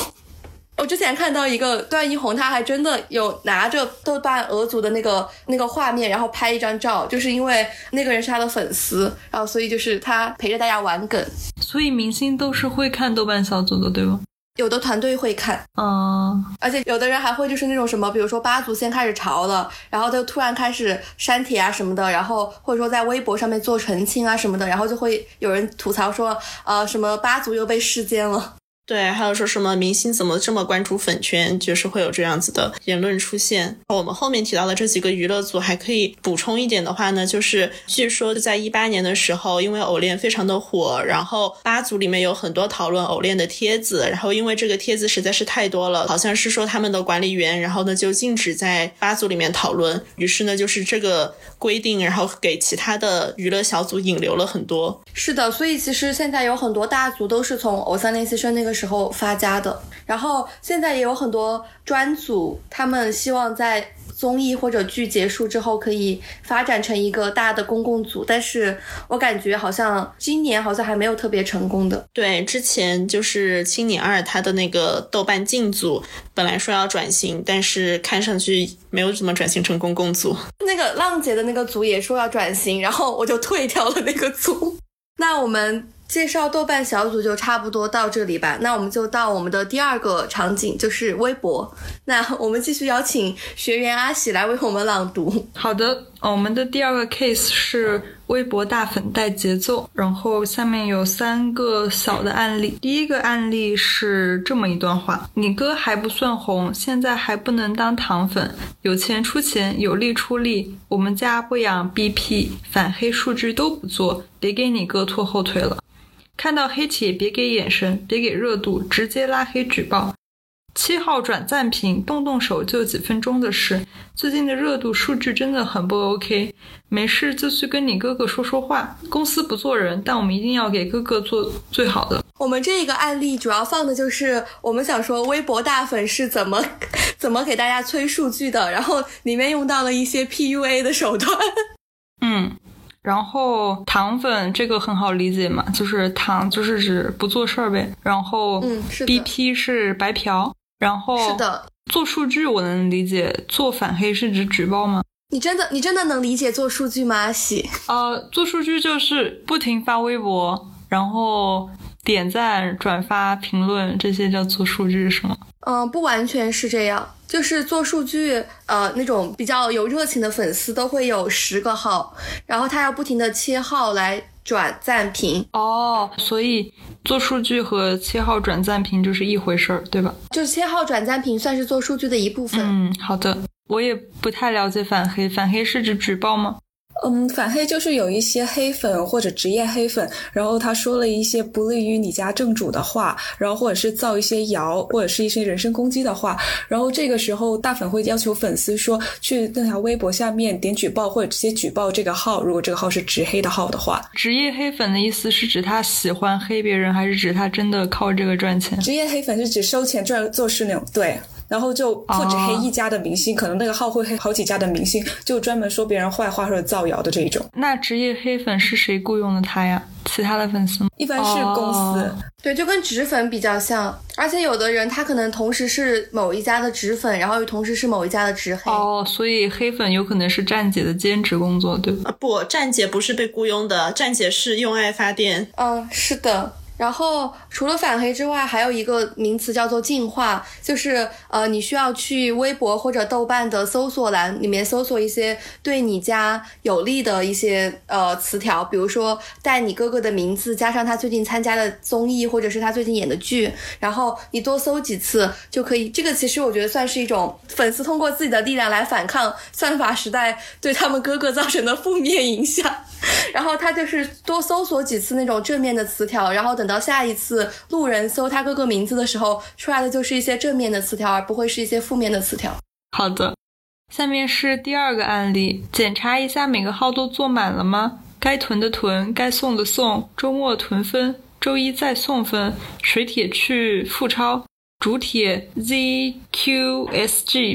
我之前看到一个段奕宏，他还真的有拿着豆瓣俄组的那个那个画面，然后拍一张照，就是因为那个人是他的粉丝，然后所以就是他陪着大家玩梗。所以明星都是会看豆瓣小组的，对吗？有的团队会看，嗯，而且有的人还会就是那种什么，比如说八组先开始潮了，然后就突然开始删帖啊什么的，然后或者说在微博上面做澄清啊什么的，然后就会有人吐槽说，呃，什么八组又被视奸了。对，还有说什么明星怎么这么关注粉圈，就是会有这样子的言论出现。我们后面提到的这几个娱乐组还可以补充一点的话呢，就是据说在一八年的时候，因为偶练非常的火，然后八组里面有很多讨论偶练的帖子，然后因为这个帖子实在是太多了，好像是说他们的管理员，然后呢就禁止在八组里面讨论，于是呢就是这个规定，然后给其他的娱乐小组引流了很多。是的，所以其实现在有很多大组都是从偶像练习生那个时候发家的，然后现在也有很多专组，他们希望在综艺或者剧结束之后可以发展成一个大的公共组，但是我感觉好像今年好像还没有特别成功的。对，之前就是《青你二》它的那个豆瓣进组，本来说要转型，但是看上去没有怎么转型成公共组。那个浪姐的那个组也说要转型，然后我就退掉了那个组。那我们介绍豆瓣小组就差不多到这里吧。那我们就到我们的第二个场景，就是微博。那我们继续邀请学员阿喜来为我们朗读。好的，我们的第二个 case 是微博大粉带节奏，然后下面有三个小的案例。第一个案例是这么一段话：你哥还不算红，现在还不能当糖粉，有钱出钱，有力出力。我们家不养 BP，反黑数据都不做，别给你哥拖后腿了。看到黑帖别给眼神，别给热度，直接拉黑举报。七号转赞评，动动手就几分钟的事。最近的热度数据真的很不 OK，没事就去跟你哥哥说说话。公司不做人，但我们一定要给哥哥做最好的。我们这个案例主要放的就是我们想说微博大粉是怎么 怎么给大家催数据的，然后里面用到了一些 PUA 的手段。嗯，然后糖粉这个很好理解嘛，就是糖就是指不做事儿呗。然后嗯是的 BP 是白嫖，然后是的，做数据我能理解，做反黑是指举报吗？你真的你真的能理解做数据吗？阿喜？呃，做数据就是不停发微博，然后点赞、转发、评论，这些叫做数据是吗？嗯，不完全是这样，就是做数据，呃，那种比较有热情的粉丝都会有十个号，然后他要不停的切号来转赞评。哦，所以做数据和切号转赞评就是一回事儿，对吧？就切号转赞评算是做数据的一部分。嗯，好的。我也不太了解反黑，反黑是指举报吗？嗯，反黑就是有一些黑粉或者职业黑粉，然后他说了一些不利于你家正主的话，然后或者是造一些谣，或者是一些人身攻击的话，然后这个时候大粉会要求粉丝说去那条微博下面点举报或者直接举报这个号，如果这个号是直黑的号的话。职业黑粉的意思是指他喜欢黑别人，还是指他真的靠这个赚钱？职业黑粉是指收钱赚做事那种，对。然后就不止黑一家的明星，可能那个号会黑好几家的明星，就专门说别人坏话或者造谣的这一种。那职业黑粉是谁雇佣的他呀？其他的粉丝吗？一般是公司，对，就跟纸粉比较像。而且有的人他可能同时是某一家的纸粉，然后又同时是某一家的直黑。哦，所以黑粉有可能是站姐的兼职工作，对吧？不，站姐不是被雇佣的，站姐是用爱发电。嗯，是的。然后除了反黑之外，还有一个名词叫做净化，就是呃，你需要去微博或者豆瓣的搜索栏里面搜索一些对你家有利的一些呃词条，比如说带你哥哥的名字，加上他最近参加的综艺或者是他最近演的剧，然后你多搜几次就可以。这个其实我觉得算是一种粉丝通过自己的力量来反抗算法时代对他们哥哥造成的负面影响。然后他就是多搜索几次那种正面的词条，然后等到下一次路人搜他哥哥名字的时候，出来的就是一些正面的词条，而不会是一些负面的词条。好的，下面是第二个案例，检查一下每个号都坐满了吗？该囤的囤，该送的送，周末囤分，周一再送分。水帖去付钞，主帖 zqsg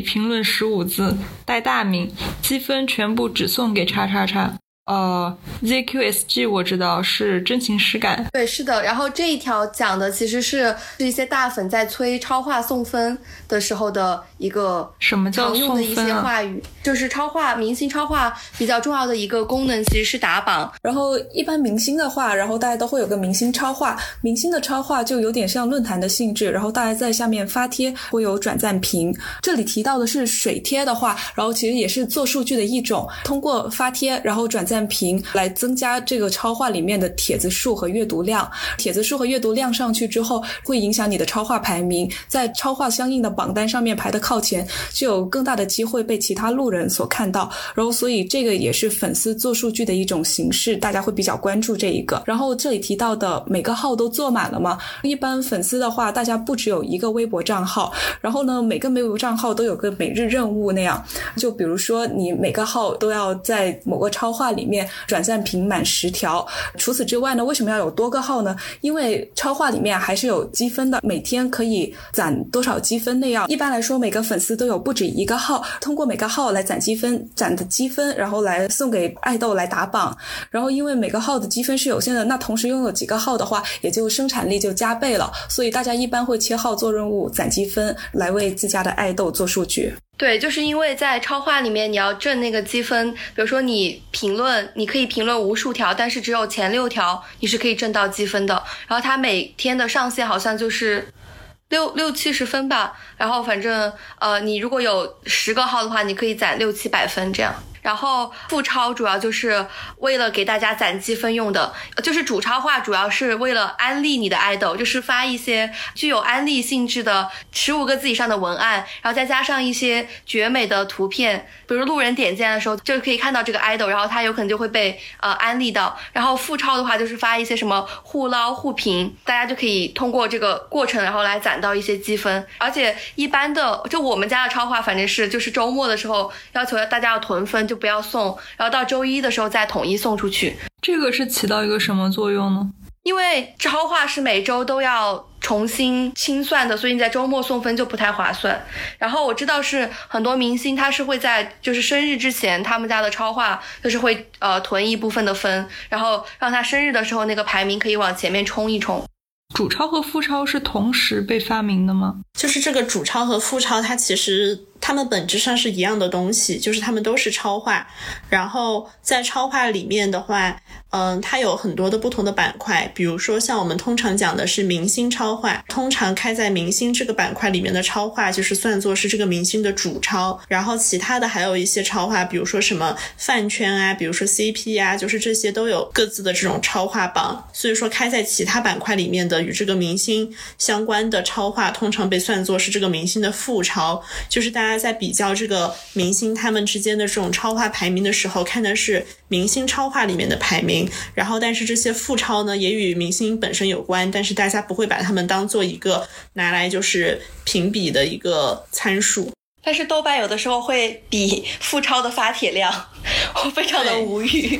评论十五字带大名，积分全部只送给叉叉叉。呃，ZQSG 我知道是真情实感，对，是的。然后这一条讲的其实是是一些大粉在催超话送分的时候的一个什么叫常用的一些话语，就是超话明星超话比较重要的一个功能其实是打榜。然后一般明星的话，然后大家都会有个明星超话，明星的超话就有点像论坛的性质，然后大家在下面发帖会有转赞评。这里提到的是水贴的话，然后其实也是做数据的一种，通过发帖然后转赞。赞评来增加这个超话里面的帖子数和阅读量，帖子数和阅读量上去之后，会影响你的超话排名，在超话相应的榜单上面排的靠前，就有更大的机会被其他路人所看到。然后，所以这个也是粉丝做数据的一种形式，大家会比较关注这一个。然后这里提到的每个号都做满了吗？一般粉丝的话，大家不只有一个微博账号，然后呢，每个微博账号都有个每日任务那样。就比如说，你每个号都要在某个超话里。面转赞评满十条。除此之外呢，为什么要有多个号呢？因为超话里面还是有积分的，每天可以攒多少积分那样。一般来说，每个粉丝都有不止一个号，通过每个号来攒积分，攒的积分然后来送给爱豆来打榜。然后因为每个号的积分是有限的，那同时拥有几个号的话，也就生产力就加倍了。所以大家一般会切号做任务，攒积分来为自家的爱豆做数据。对，就是因为在超话里面，你要挣那个积分。比如说你评论，你可以评论无数条，但是只有前六条你是可以挣到积分的。然后它每天的上限好像就是六六七十分吧。然后反正呃，你如果有十个号的话，你可以攒六七百分这样。然后副超主要就是为了给大家攒积分用的，就是主超话主要是为了安利你的爱豆，就是发一些具有安利性质的十五个字以上的文案，然后再加上一些绝美的图片，比如路人点赞的时候就可以看到这个爱豆，然后他有可能就会被呃安利到。然后副超的话就是发一些什么互捞互评，大家就可以通过这个过程然后来攒到一些积分。而且一般的就我们家的超话反正是就是周末的时候要求大家要囤分就。不要送，然后到周一的时候再统一送出去。这个是起到一个什么作用呢？因为超话是每周都要重新清算的，所以你在周末送分就不太划算。然后我知道是很多明星他是会在就是生日之前，他们家的超话就是会呃囤一部分的分，然后让他生日的时候那个排名可以往前面冲一冲。主超和副超是同时被发明的吗？就是这个主超和副超，它其实。它们本质上是一样的东西，就是它们都是超话。然后在超话里面的话，嗯，它有很多的不同的板块。比如说，像我们通常讲的是明星超话，通常开在明星这个板块里面的超话，就是算作是这个明星的主超。然后其他的还有一些超话，比如说什么饭圈啊，比如说 CP 啊，就是这些都有各自的这种超话榜。所以说，开在其他板块里面的与这个明星相关的超话，通常被算作是这个明星的副超，就是大家。在比较这个明星他们之间的这种超话排名的时候，看的是明星超话里面的排名，然后但是这些副超呢也与明星本身有关，但是大家不会把他们当做一个拿来就是评比的一个参数。但是豆瓣有的时候会比副超的发帖量，我非常的无语。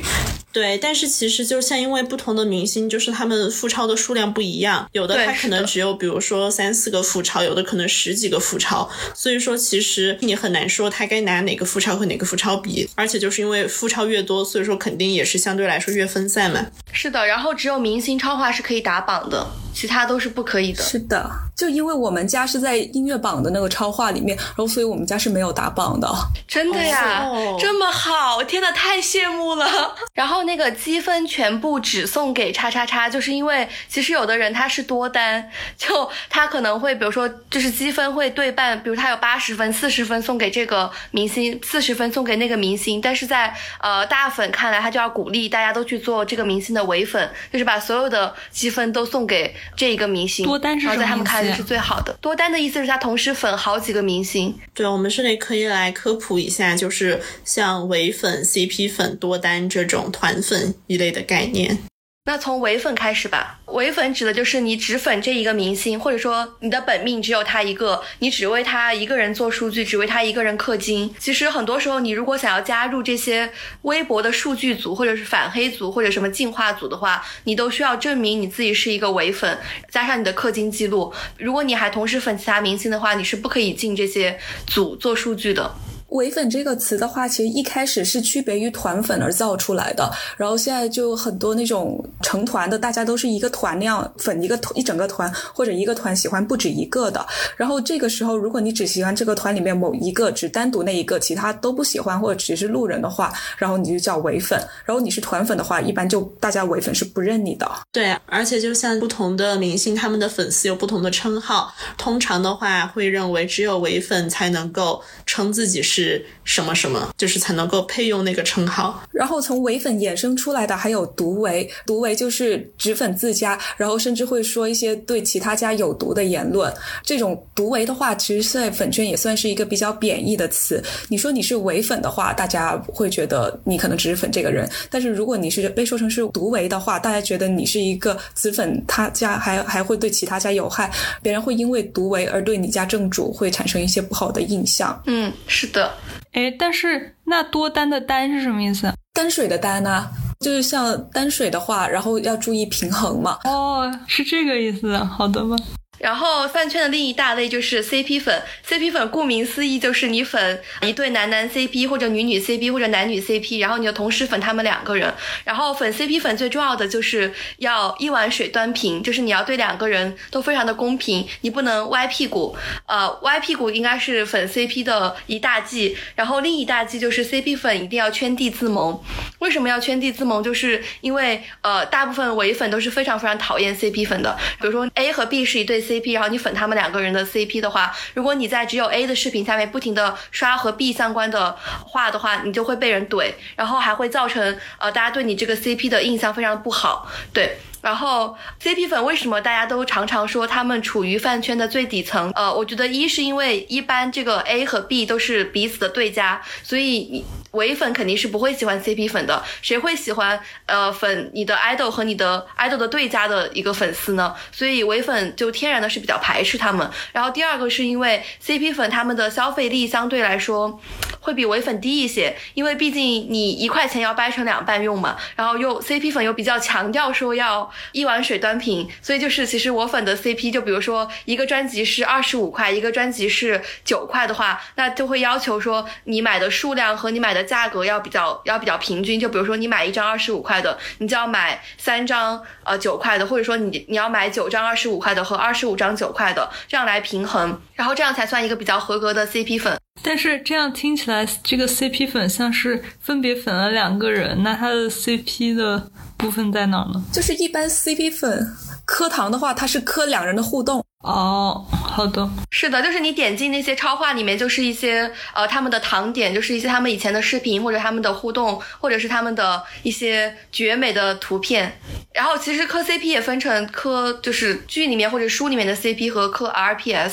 对，但是其实就像因为不同的明星，就是他们复超的数量不一样，有的他可能只有比如说三四个复超，有的可能十几个复超，所以说其实你很难说他该拿哪个复超和哪个复超比，而且就是因为复超越多，所以说肯定也是相对来说越分散嘛。是的，然后只有明星超话是可以打榜的，其他都是不可以的。是的，就因为我们家是在音乐榜的那个超话里面，然后所以我们家是没有打榜的。真的呀，这么好，天呐，太羡慕了。然后。那个积分全部只送给叉叉叉，就是因为其实有的人他是多单，就他可能会比如说就是积分会对半，比如他有八十分，四十分送给这个明星，四十分送给那个明星，但是在呃大粉看来，他就要鼓励大家都去做这个明星的唯粉，就是把所有的积分都送给这一个明星。多单是然后在他们看来是最好的。多单的意思是他同时粉好几个明星。对，我们这里可以来科普一下，就是像唯粉、CP 粉、多单这种团。粉一类的概念，那从唯粉开始吧。唯粉指的就是你只粉这一个明星，或者说你的本命只有他一个，你只为他一个人做数据，只为他一个人氪金。其实很多时候，你如果想要加入这些微博的数据组，或者是反黑组，或者什么进化组的话，你都需要证明你自己是一个唯粉，加上你的氪金记录。如果你还同时粉其他明星的话，你是不可以进这些组做数据的。唯粉这个词的话，其实一开始是区别于团粉而造出来的，然后现在就很多那种成团的，大家都是一个团那样粉一个一整个团，或者一个团喜欢不止一个的。然后这个时候，如果你只喜欢这个团里面某一个，只单独那一个，其他都不喜欢或者只是路人的话，然后你就叫唯粉。然后你是团粉的话，一般就大家唯粉是不认你的。对，而且就像不同的明星，他们的粉丝有不同的称号，通常的话会认为只有唯粉才能够称自己是。是什么什么，就是才能够配用那个称号。然后从唯粉衍生出来的还有毒唯，毒唯就是只粉自家，然后甚至会说一些对其他家有毒的言论。这种毒唯的话，其实在粉圈也算是一个比较贬义的词。你说你是唯粉的话，大家会觉得你可能只是粉这个人；但是如果你是被说成是毒唯的话，大家觉得你是一个只粉他家，还还会对其他家有害。别人会因为毒唯而对你家正主会产生一些不好的印象。嗯，是的。哎，但是那多单的单是什么意思？单水的单呢？就是像单水的话，然后要注意平衡嘛。哦，是这个意思。好的吧。然后饭圈的另一大类就是 CP 粉，CP 粉顾名思义就是你粉一对男男 CP 或者女女 CP 或者男女 CP，然后你就同时粉他们两个人。然后粉 CP 粉最重要的就是要一碗水端平，就是你要对两个人都非常的公平，你不能歪屁股。呃，歪屁股应该是粉 CP 的一大忌。然后另一大忌就是 CP 粉一定要圈地自萌。为什么要圈地自萌？就是因为呃大部分伪粉都是非常非常讨厌 CP 粉的。比如说 A 和 B 是一对。CP，然后你粉他们两个人的 CP 的话，如果你在只有 A 的视频下面不停的刷和 B 相关的话的话，你就会被人怼，然后还会造成呃大家对你这个 CP 的印象非常不好，对。然后 CP 粉为什么大家都常常说他们处于饭圈的最底层？呃，我觉得一是因为一般这个 A 和 B 都是彼此的对家，所以唯粉肯定是不会喜欢 CP 粉的。谁会喜欢呃粉你的 idol 和你的 idol 的对家的一个粉丝呢？所以唯粉就天然的是比较排斥他们。然后第二个是因为 CP 粉他们的消费力相对来说会比唯粉低一些，因为毕竟你一块钱要掰成两半用嘛。然后又 CP 粉又比较强调说要。一碗水端平，所以就是其实我粉的 CP，就比如说一个专辑是二十五块，一个专辑是九块的话，那就会要求说你买的数量和你买的价格要比较要比较平均。就比如说你买一张二十五块的，你就要买三张呃九块的，或者说你你要买九张二十五块的和二十五张九块的，这样来平衡，然后这样才算一个比较合格的 CP 粉。但是这样听起来，这个 CP 粉像是分别粉了两个人，那它的 CP 的部分在哪呢？就是一般 CP 粉磕糖的话，它是磕两人的互动。哦，好的，是的，就是你点进那些超话里面，就是一些呃他们的糖点，就是一些他们以前的视频或者他们的互动，或者是他们的一些绝美的图片。然后其实磕 CP 也分成磕就是剧里面或者书里面的 CP 和磕 RPS，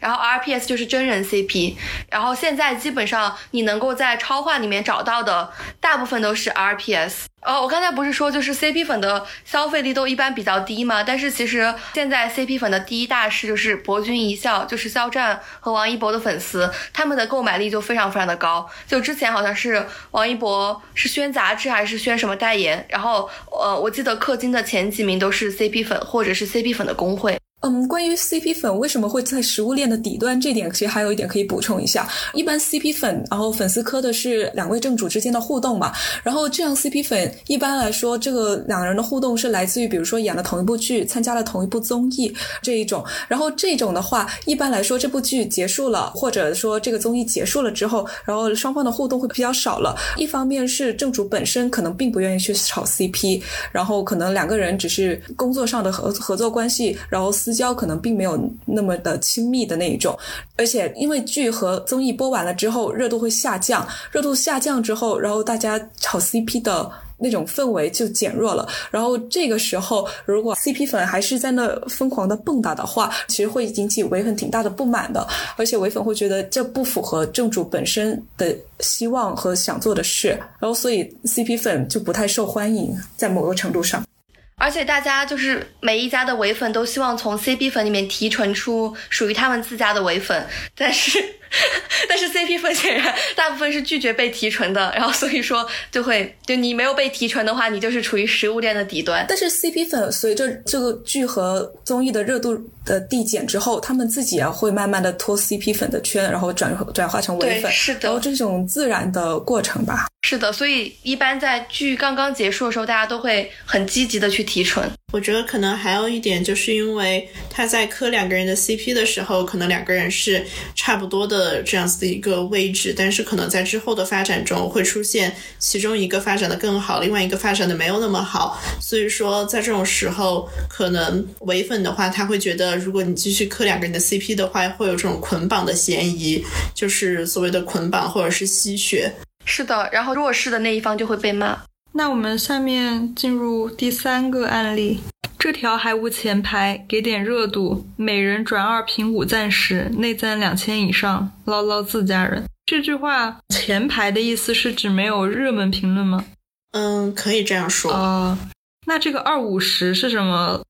然后 RPS 就是真人 CP。然后现在基本上你能够在超话里面找到的大部分都是 RPS。哦，我刚才不是说就是 CP 粉的消费力都一般比较低吗？但是其实现在 CP 粉的第一大势就是博君一笑，就是肖战和王一博的粉丝，他们的购买力就非常非常的高。就之前好像是王一博是宣杂志还是宣什么代言，然后呃，我记得氪金的前几名都是 CP 粉或者是 CP 粉的工会。嗯，关于 CP 粉为什么会在食物链的底端，这点其实还有一点可以补充一下。一般 CP 粉，然后粉丝磕的是两位正主之间的互动嘛，然后这样 CP 粉一般来说，这个两人的互动是来自于，比如说演了同一部剧，参加了同一部综艺这一种。然后这种的话，一般来说这部剧结束了，或者说这个综艺结束了之后，然后双方的互动会比较少了。一方面是正主本身可能并不愿意去炒 CP，然后可能两个人只是工作上的合合作关系，然后私私交可能并没有那么的亲密的那一种，而且因为剧和综艺播完了之后，热度会下降，热度下降之后，然后大家炒 CP 的那种氛围就减弱了。然后这个时候，如果 CP 粉还是在那疯狂的蹦跶的话，其实会引起唯粉挺大的不满的，而且唯粉会觉得这不符合正主本身的希望和想做的事，然后所以 CP 粉就不太受欢迎，在某个程度上。而且大家就是每一家的唯粉都希望从 CP 粉里面提纯出属于他们自家的唯粉，但是 但是 CP 粉显然大部分是拒绝被提纯的，然后所以说就会就你没有被提纯的话，你就是处于食物链的底端。但是 CP 粉随着这个剧和综艺的热度的递减之后，他们自己也会慢慢的脱 CP 粉的圈，然后转转化成唯粉，是的，然后这种自然的过程吧。是的，所以一般在剧刚刚结束的时候，大家都会很积极的去提纯。我觉得可能还有一点，就是因为他在磕两个人的 CP 的时候，可能两个人是差不多的这样子的一个位置，但是可能在之后的发展中会出现其中一个发展的更好，另外一个发展的没有那么好。所以说，在这种时候，可能唯粉的话，他会觉得如果你继续磕两个人的 CP 的话，会有这种捆绑的嫌疑，就是所谓的捆绑或者是吸血。是的，然后弱势的那一方就会被骂。那我们下面进入第三个案例，这条还无前排，给点热度，每人转二评五暂时，内赞两千以上，唠唠自家人。这句话前排的意思是指没有热门评论吗？嗯，可以这样说。啊，那这个二五十是什么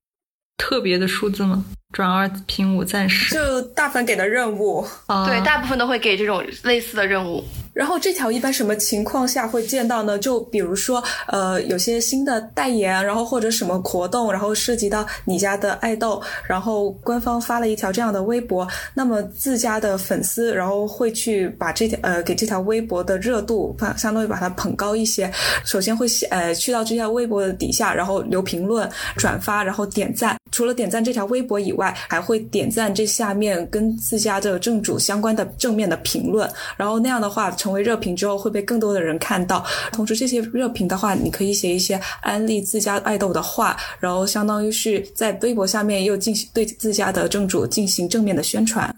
特别的数字吗？转二评五暂时，就大粉给的任务。啊，对，大部分都会给这种类似的任务。然后这条一般什么情况下会见到呢？就比如说，呃，有些新的代言，然后或者什么活动，然后涉及到你家的爱豆，然后官方发了一条这样的微博，那么自家的粉丝，然后会去把这条呃给这条微博的热度，把相当于把它捧高一些。首先会呃去到这条微博的底下，然后留评论、转发，然后点赞。除了点赞这条微博以外，还会点赞这下面跟自家的正主相关的正面的评论，然后那样的话。成为热评之后会被更多的人看到，同时这些热评的话，你可以写一些安利自家爱豆的话，然后相当于是在微博下面又进行对自家的正主进行正面的宣传。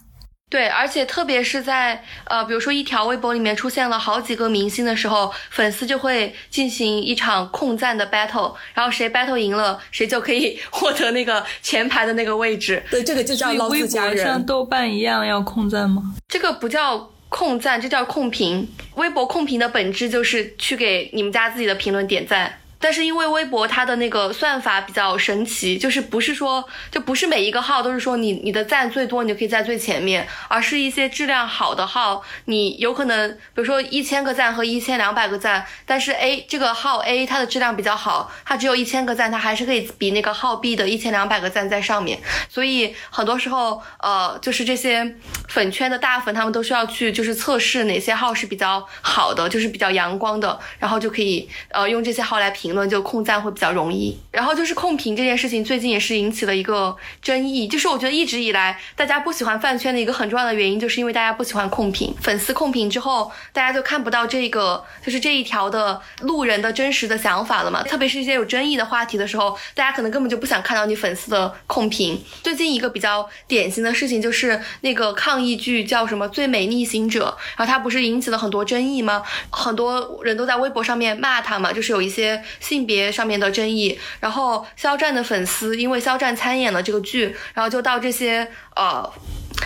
对，而且特别是在呃，比如说一条微博里面出现了好几个明星的时候，粉丝就会进行一场控赞的 battle，然后谁 battle 赢了，谁就可以 获得那个前排的那个位置。对，这个就叫捞自家人。像豆瓣一样要控赞吗？这个不叫。控赞，这叫控评。微博控评的本质就是去给你们家自己的评论点赞。但是因为微博它的那个算法比较神奇，就是不是说就不是每一个号都是说你你的赞最多你就可以在最前面，而是一些质量好的号，你有可能比如说一千个赞和一千两百个赞，但是 A 这个号 A 它的质量比较好，它只有一千个赞，它还是可以比那个号 B 的一千两百个赞在上面。所以很多时候呃就是这些粉圈的大粉他们都需要去就是测试哪些号是比较好的，就是比较阳光的，然后就可以呃用这些号来评评论，就控赞会比较容易。然后就是控评这件事情，最近也是引起了一个争议。就是我觉得一直以来大家不喜欢饭圈的一个很重要的原因，就是因为大家不喜欢控评。粉丝控评之后，大家就看不到这个就是这一条的路人的真实的想法了嘛。特别是一些有争议的话题的时候，大家可能根本就不想看到你粉丝的控评。最近一个比较典型的事情就是那个抗议剧叫什么《最美逆行者》，然后它不是引起了很多争议吗？很多人都在微博上面骂他嘛，就是有一些性别上面的争议。然后肖战的粉丝因为肖战参演了这个剧，然后就到这些呃。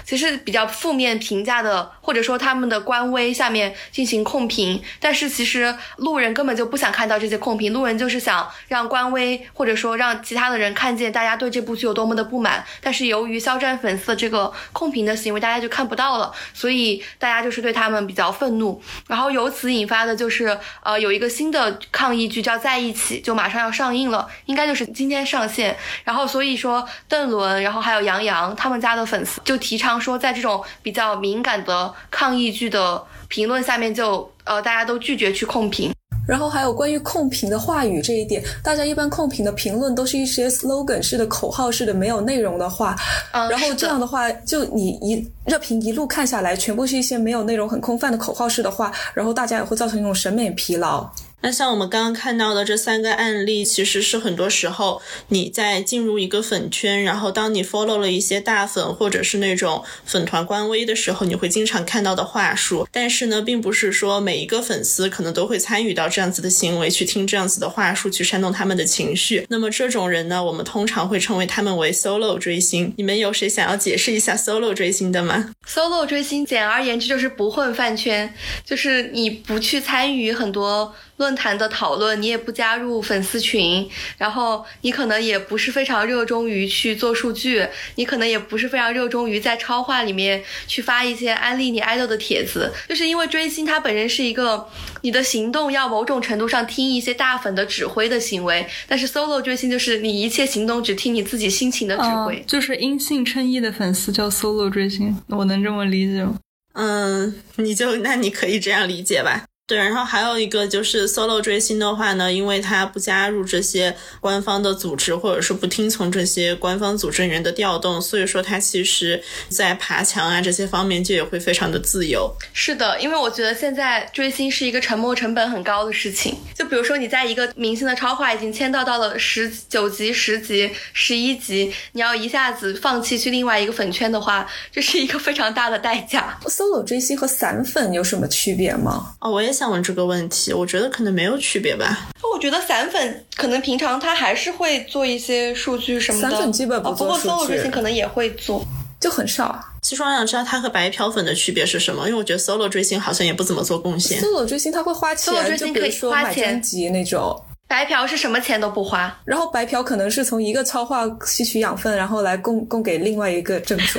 其实比较负面评价的，或者说他们的官微下面进行控评，但是其实路人根本就不想看到这些控评，路人就是想让官微或者说让其他的人看见大家对这部剧有多么的不满。但是由于肖战粉丝的这个控评的行为，大家就看不到了，所以大家就是对他们比较愤怒。然后由此引发的就是呃有一个新的抗议剧叫《在一起》，就马上要上映了，应该就是今天上线。然后所以说邓伦，然后还有杨洋他们家的粉丝就提倡。说在这种比较敏感的抗议剧的评论下面，就呃大家都拒绝去控评。然后还有关于控评的话语这一点，大家一般控评的评论都是一些 slogan 式的、口号式的、没有内容的话。然后这样的话，就你一热评一路看下来，全部是一些没有内容、很空泛的口号式的话，然后大家也会造成一种审美疲劳。那像我们刚刚看到的这三个案例，其实是很多时候你在进入一个粉圈，然后当你 follow 了一些大粉或者是那种粉团官微的时候，你会经常看到的话术。但是呢，并不是说每一个粉丝可能都会参与到这样子的行为，去听这样子的话术，去煽动他们的情绪。那么这种人呢，我们通常会称为他们为 solo 追星。你们有谁想要解释一下 solo 追星的吗？solo 追星，简而言之就是不混饭圈，就是你不去参与很多。论坛的讨论，你也不加入粉丝群，然后你可能也不是非常热衷于去做数据，你可能也不是非常热衷于在超话里面去发一些安利你爱豆的帖子，就是因为追星它本身是一个你的行动要某种程度上听一些大粉的指挥的行为，但是 solo 追星就是你一切行动只听你自己心情的指挥，就是因信称义的粉丝叫 solo 追星，我能这么理解吗？嗯，你就那你可以这样理解吧。对，然后还有一个就是 solo 追星的话呢，因为他不加入这些官方的组织，或者是不听从这些官方组织人员的调动，所以说他其实在爬墙啊这些方面就也会非常的自由。是的，因为我觉得现在追星是一个沉没成本很高的事情。就比如说你在一个明星的超话已经签到到了十九集、十级、十一级，你要一下子放弃去另外一个粉圈的话，这是一个非常大的代价。solo 追星和散粉有什么区别吗？哦，我也。想问这个问题，我觉得可能没有区别吧。我觉得散粉可能平常他还是会做一些数据什么的。散粉基本不做数据。不过 solo 追星可能也会做，就很少。其实我想知道它和白嫖粉的区别是什么，因为我觉得 solo 追星好像也不怎么做贡献。solo 追星他会花钱，solo 追星可以花钱集那种。白嫖是什么钱都不花，然后白嫖可能是从一个超话吸取养分，然后来供供给另外一个正主。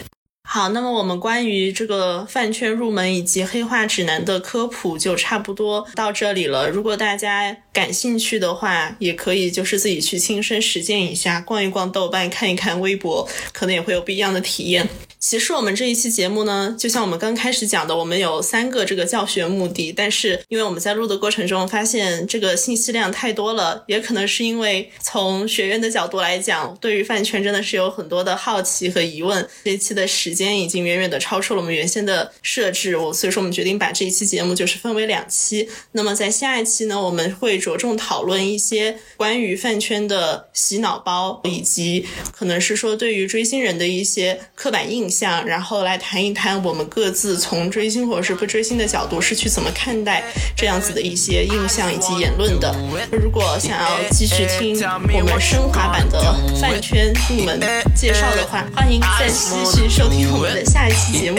好，那么我们关于这个饭圈入门以及黑化指南的科普就差不多到这里了。如果大家感兴趣的话，也可以就是自己去亲身实践一下，逛一逛豆瓣，看一看微博，可能也会有不一样的体验。其实我们这一期节目呢，就像我们刚开始讲的，我们有三个这个教学目的，但是因为我们在录的过程中发现这个信息量太多了，也可能是因为从学院的角度来讲，对于饭圈真的是有很多的好奇和疑问。这一期的时间已经远远的超出了我们原先的设置，我所以说我们决定把这一期节目就是分为两期。那么在下一期呢，我们会着重讨论一些关于饭圈的洗脑包，以及可能是说对于追星人的一些刻板印。象，然后来谈一谈我们各自从追星或者是不追星的角度是去怎么看待这样子的一些印象以及言论的。如果想要继续听我们升华版的饭圈入门介绍的话，欢迎再继续收听我们的下一期节目。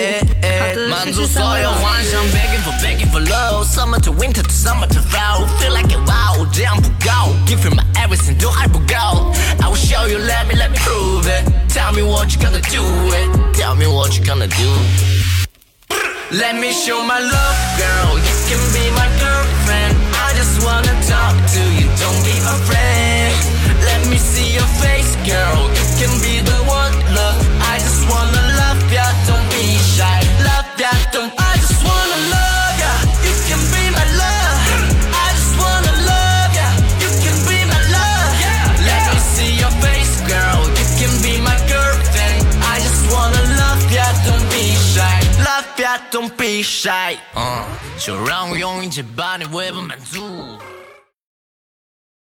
好的，谢谢三位。give you my everything，都还不够。I will show you, let me, let me prove it. Tell me what you gonna do it. Tell me what you gonna do. Let me show my love, girl. You can be my girlfriend. I just wanna talk to you, don't be afraid. Let me see your face, girl. You can be the one, love. I just wanna don't be shy. 嗯，就让我用一切把你喂饱满足。